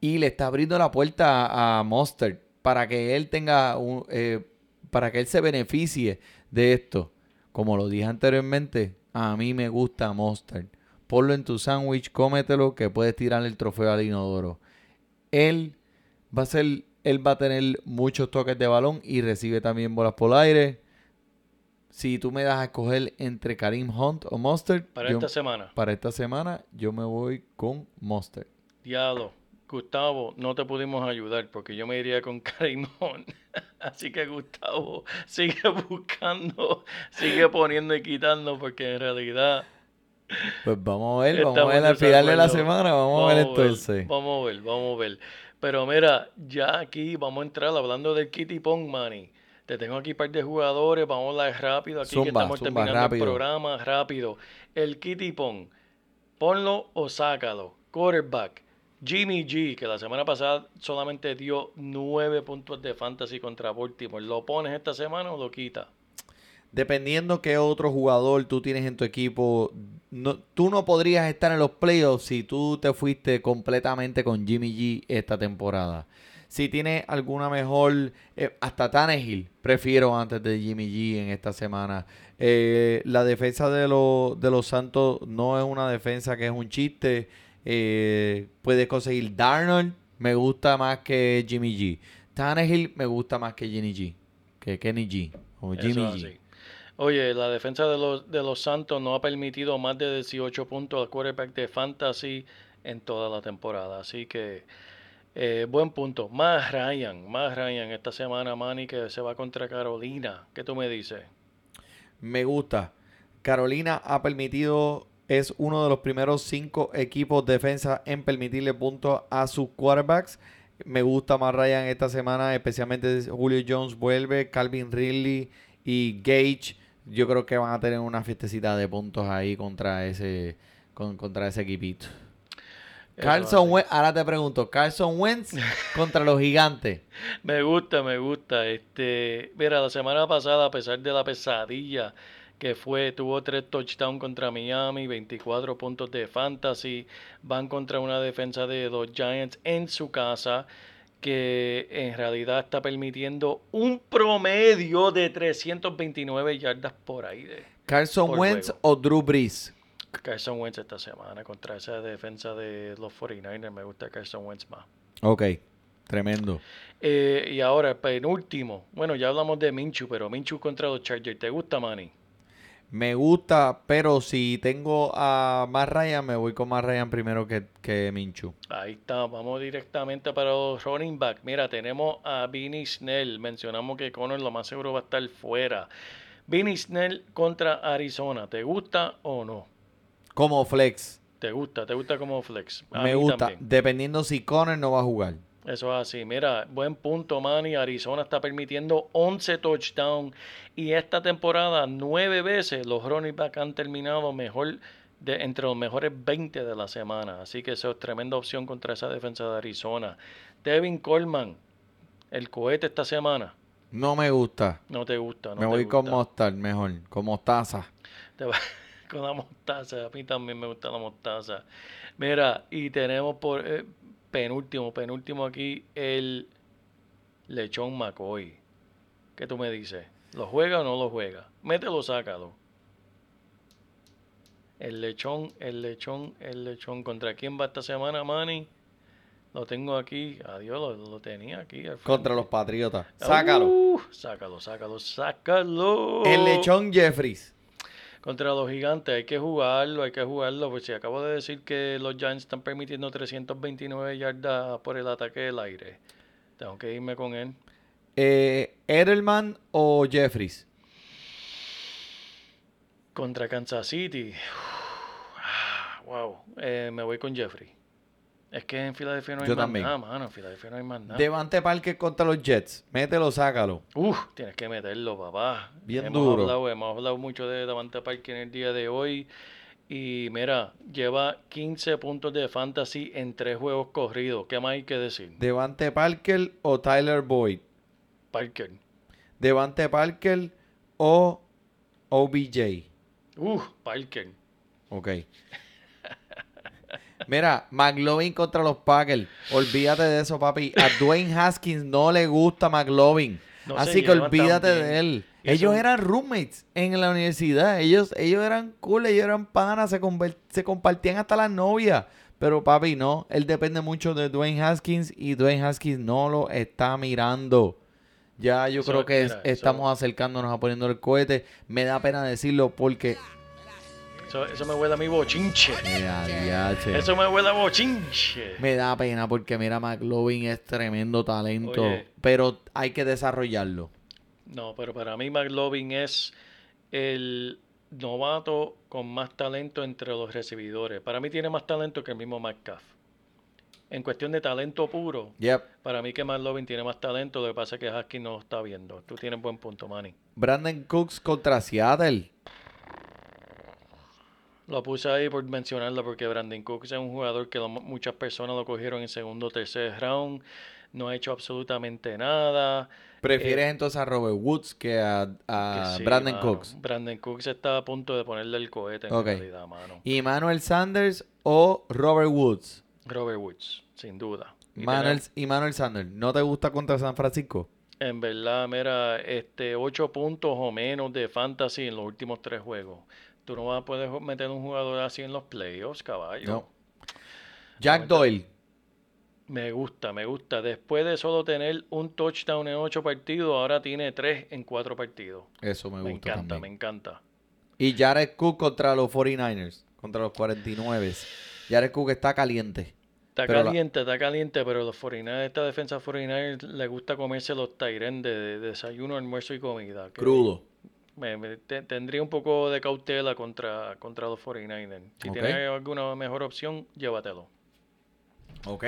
Y le está abriendo la puerta a, a Mustard para que él tenga un, eh, para que él se beneficie de esto. Como lo dije anteriormente, a mí me gusta Mustard. Ponlo en tu sándwich, cómetelo, que puedes tirarle el trofeo al inodoro. Él va a ser, él va a tener muchos toques de balón y recibe también bolas por el aire. Si tú me das a escoger entre Karim Hunt o Mustard, Para yo- esta semana. para esta semana yo me voy con Mustard. Diablo. Gustavo, no te pudimos ayudar porque yo me iría con Carimón. Así que Gustavo, sigue buscando, sigue poniendo y quitando porque en realidad Pues vamos a ver, vamos a ver al final de la semana, vamos, a ver entonces. Vamos a ver, vamos a ver. Pero mira, ya aquí vamos a entrar hablando del Kitty Pong Money. Te tengo aquí un par de jugadores, vamos a hablar rápido aquí que Zumba, estamos zumba, terminando rápido. el programa rápido. El Kitty Pong, ponlo o sácalo. Quarterback, Jimmy G, que la semana pasada solamente dio nueve puntos de fantasy contra Baltimore. ¿Lo pones esta semana o lo quitas? Dependiendo qué otro jugador tú tienes en tu equipo, tú no podrías estar en los playoffs si tú te fuiste completamente con Jimmy G esta temporada. Si tienes alguna mejor, eh, hasta Tannehill, prefiero antes de Jimmy G en esta semana. Eh, la defensa de los Santos no es una defensa que es un chiste. Eh, puedes conseguir Darnold, me gusta más que Jimmy G. Tannehill me gusta más que Jimmy G, que Kenny G o Jimmy G. así. Oye, la defensa de los, de los Santos no ha permitido más de 18 puntos al quarterback de fantasy en toda la temporada. Así que, eh, buen punto. Más Ryan, más Ryan esta semana, Manny, que se va contra Carolina. ¿Qué tú me dices? Me gusta. Carolina ha permitido, es uno de los primeros cinco equipos defensa en permitirle puntos a sus quarterbacks. Me gusta más Ryan esta semana, especialmente Julio Jones vuelve, Calvin Ridley y Gage. Yo creo que van a tener una fiestecita de puntos ahí contra ese, con- contra ese equipito. Así. Wentz, ahora te pregunto, Carson Wentz contra los gigantes. Me gusta, me gusta. Este, mira, la semana pasada, a pesar de la pesadilla que fue, tuvo tres touchdowns contra Miami, 24 puntos de fantasy, van contra una defensa de los Giants en su casa, que en realidad está permitiendo un promedio de 329 yardas por aire. Carson Por Wentz juego. o Drew Brees. Carson Wentz esta semana contra esa defensa de los 49ers, me gusta Carson Wentz más. Ok, tremendo. Eh, y ahora, penúltimo. Bueno, ya hablamos de Minchu, pero Minchu contra los Chargers. ¿Te gusta, Manny? Me gusta, pero si tengo a más Ryan, me voy con más Ryan primero que, que Minchu. Ahí está, vamos directamente para los running back. Mira, tenemos a Vinny Snell. Mencionamos que Connor lo más seguro va a estar fuera. Vinny Snell contra Arizona. ¿Te gusta o no? Como flex, ¿Te gusta? ¿Te gusta como flex? A me gusta, también. dependiendo si Connor no va a jugar. Eso es así. Mira, buen punto, Manny. Arizona está permitiendo 11 touchdowns. Y esta temporada, nueve veces, los running back han terminado mejor de, entre los mejores 20 de la semana. Así que eso es tremenda opción contra esa defensa de Arizona. Devin Coleman, el cohete esta semana. No me gusta. No te gusta, no me te voy con gusta. Mostard mejor, con mostaza. Te va- con la mostaza. A mí también me gusta la mostaza. Mira, y tenemos por eh, penúltimo, penúltimo aquí el lechón McCoy. ¿Qué tú me dices? ¿Lo juega o no lo juega? Mételo, sácalo. El lechón, el lechón, el lechón. ¿Contra quién va esta semana, Manny? Lo tengo aquí. Adiós, lo, lo tenía aquí. Contra los Patriotas. Sácalo. Uh, sácalo, sácalo, sácalo. El lechón Jeffries. Contra los gigantes hay que jugarlo, hay que jugarlo. Pues si acabo de decir que los Giants están permitiendo 329 yardas por el ataque del aire. Tengo que irme con él. Eh, Edelman o Jeffries. Contra Kansas City. Ah, wow. Eh, me voy con Jeffrey. Es que en Filadelfia no hay Yo más también. nada, mano. En Filadelfia no hay más nada. Devante Parker contra los Jets. Mételo, sácalo. Uf, tienes que meterlo, papá. Bien hemos duro. Hablado, hemos hablado mucho de Davante Parker en el día de hoy. Y mira, lleva 15 puntos de fantasy en tres juegos corridos. ¿Qué más hay que decir? Devante Parker o Tyler Boyd. Parker. Devante Parker o OBJ. Uh, Parker. Ok. Mira, McLovin contra los Packers. Olvídate de eso, papi. A Dwayne Haskins no le gusta McLovin. No Así que olvídate de él. Ellos eso- eran roommates en la universidad. Ellos, ellos eran cool, ellos eran panas, se, se compartían hasta las novias. Pero papi, no. Él depende mucho de Dwayne Haskins y Dwayne Haskins no lo está mirando. Ya yo Eso- creo que eso- estamos acercándonos a poniendo el cohete. Me da pena decirlo porque... Eso, eso me huele a mi bochinche. Mira. Eso me huele a bochinche. Me da pena porque mira, McLovin es tremendo talento, Oye. pero hay que desarrollarlo. No, pero para mí McLovin es el novato con más talento entre los recibidores. Para mí tiene más talento que el mismo Metcalf. En cuestión de talento puro, Yep. para mí que McLovin tiene más talento, lo que pasa es que Haskins no lo está viendo. Tú tienes buen punto, Manny. Brandon Cooks contra Seattle. Lo puse ahí por mencionarlo porque Brandon Cooks es un jugador que lo- muchas personas lo cogieron en segundo o tercer round. No ha hecho absolutamente nada. ¿Prefieres entonces a Robert Woods que a, Que a sí, Brandon mano. Cooks? Brandon Cooks está a punto de ponerle el cohete en Ok. realidad, mano. ¿Y Manuel Sanders o Robert Woods? Robert Woods, sin duda. Y Manuel, y Manuel Sanders, ¿no te gusta contra San Francisco? en verdad, mira, este, 8 puntos o menos de fantasy en los últimos tres juegos. Tú no vas a poder meter un jugador así en los playoffs, caballo. No. Jack Doyle. Me gusta, me gusta. Después de solo tener un touchdown en ocho partidos, ahora tiene tres en cuatro partidos. Eso me Me, gusta encanta, me también. encanta. Y Jared Cook contra los 49ers, contra los 49. Jared Cook está caliente. Está Pero la- caliente, está caliente, pero los 49 esta defensa 49 le gusta comerse los Tyren de, de desayuno, almuerzo y comida. Crudo. Me- me- te- tendría un poco de cautela contra, contra los 49ers. Si Ok. tienes alguna mejor opción, llévatelo. Ok.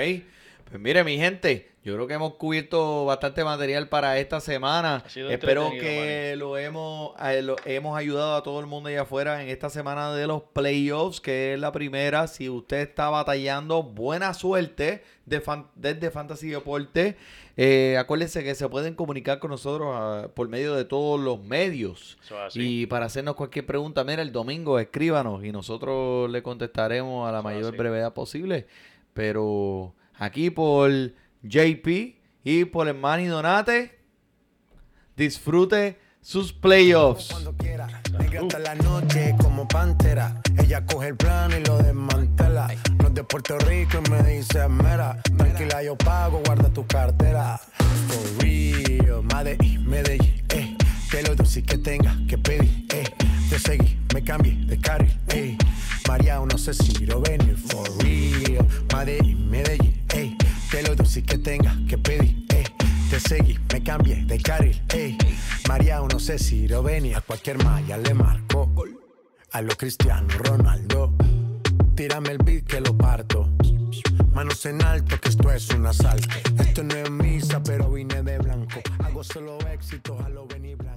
Pues mire, mi gente, yo creo que hemos cubierto bastante material para esta semana. Espero que lo hemos, eh, lo- hemos ayudado a todo el mundo allá afuera en esta semana de los playoffs, que es la primera. Si usted está batallando, buena suerte de fan- desde Fantasy Deporte. Eh, acuérdense que se pueden comunicar con nosotros ah, por medio de todos los medios. Es. Y para hacernos cualquier pregunta, mira, el domingo escríbanos y nosotros le contestaremos a la Eso mayor así. brevedad posible. Pero aquí por JP y por el Manny Donate, disfrute sus playoffs. Cuando quiera, hasta la noche como pantera. Ella coge el plano y lo desmantela. No es de Puerto Rico y me dice, mera, tranquila yo pago, guarda tu cartera. For real, Medellín, Medellín, eh. Te lo si que tenga que pedir, eh. Te seguí, me cambié de carril, eh. María, no sé si lo venir, for real. Medellín, Medellín, eh. Te lo si que tenga que pedir, eh. Te seguí, me cambié de carril, ey. María, no sé si lo venía. A cualquier malla le marco. A lo Cristiano Ronaldo. Tírame el beat que lo parto. Manos en alto, que esto es un asalto. Esto no es misa, pero vine de blanco. Hago solo éxito, a lo venir blanco.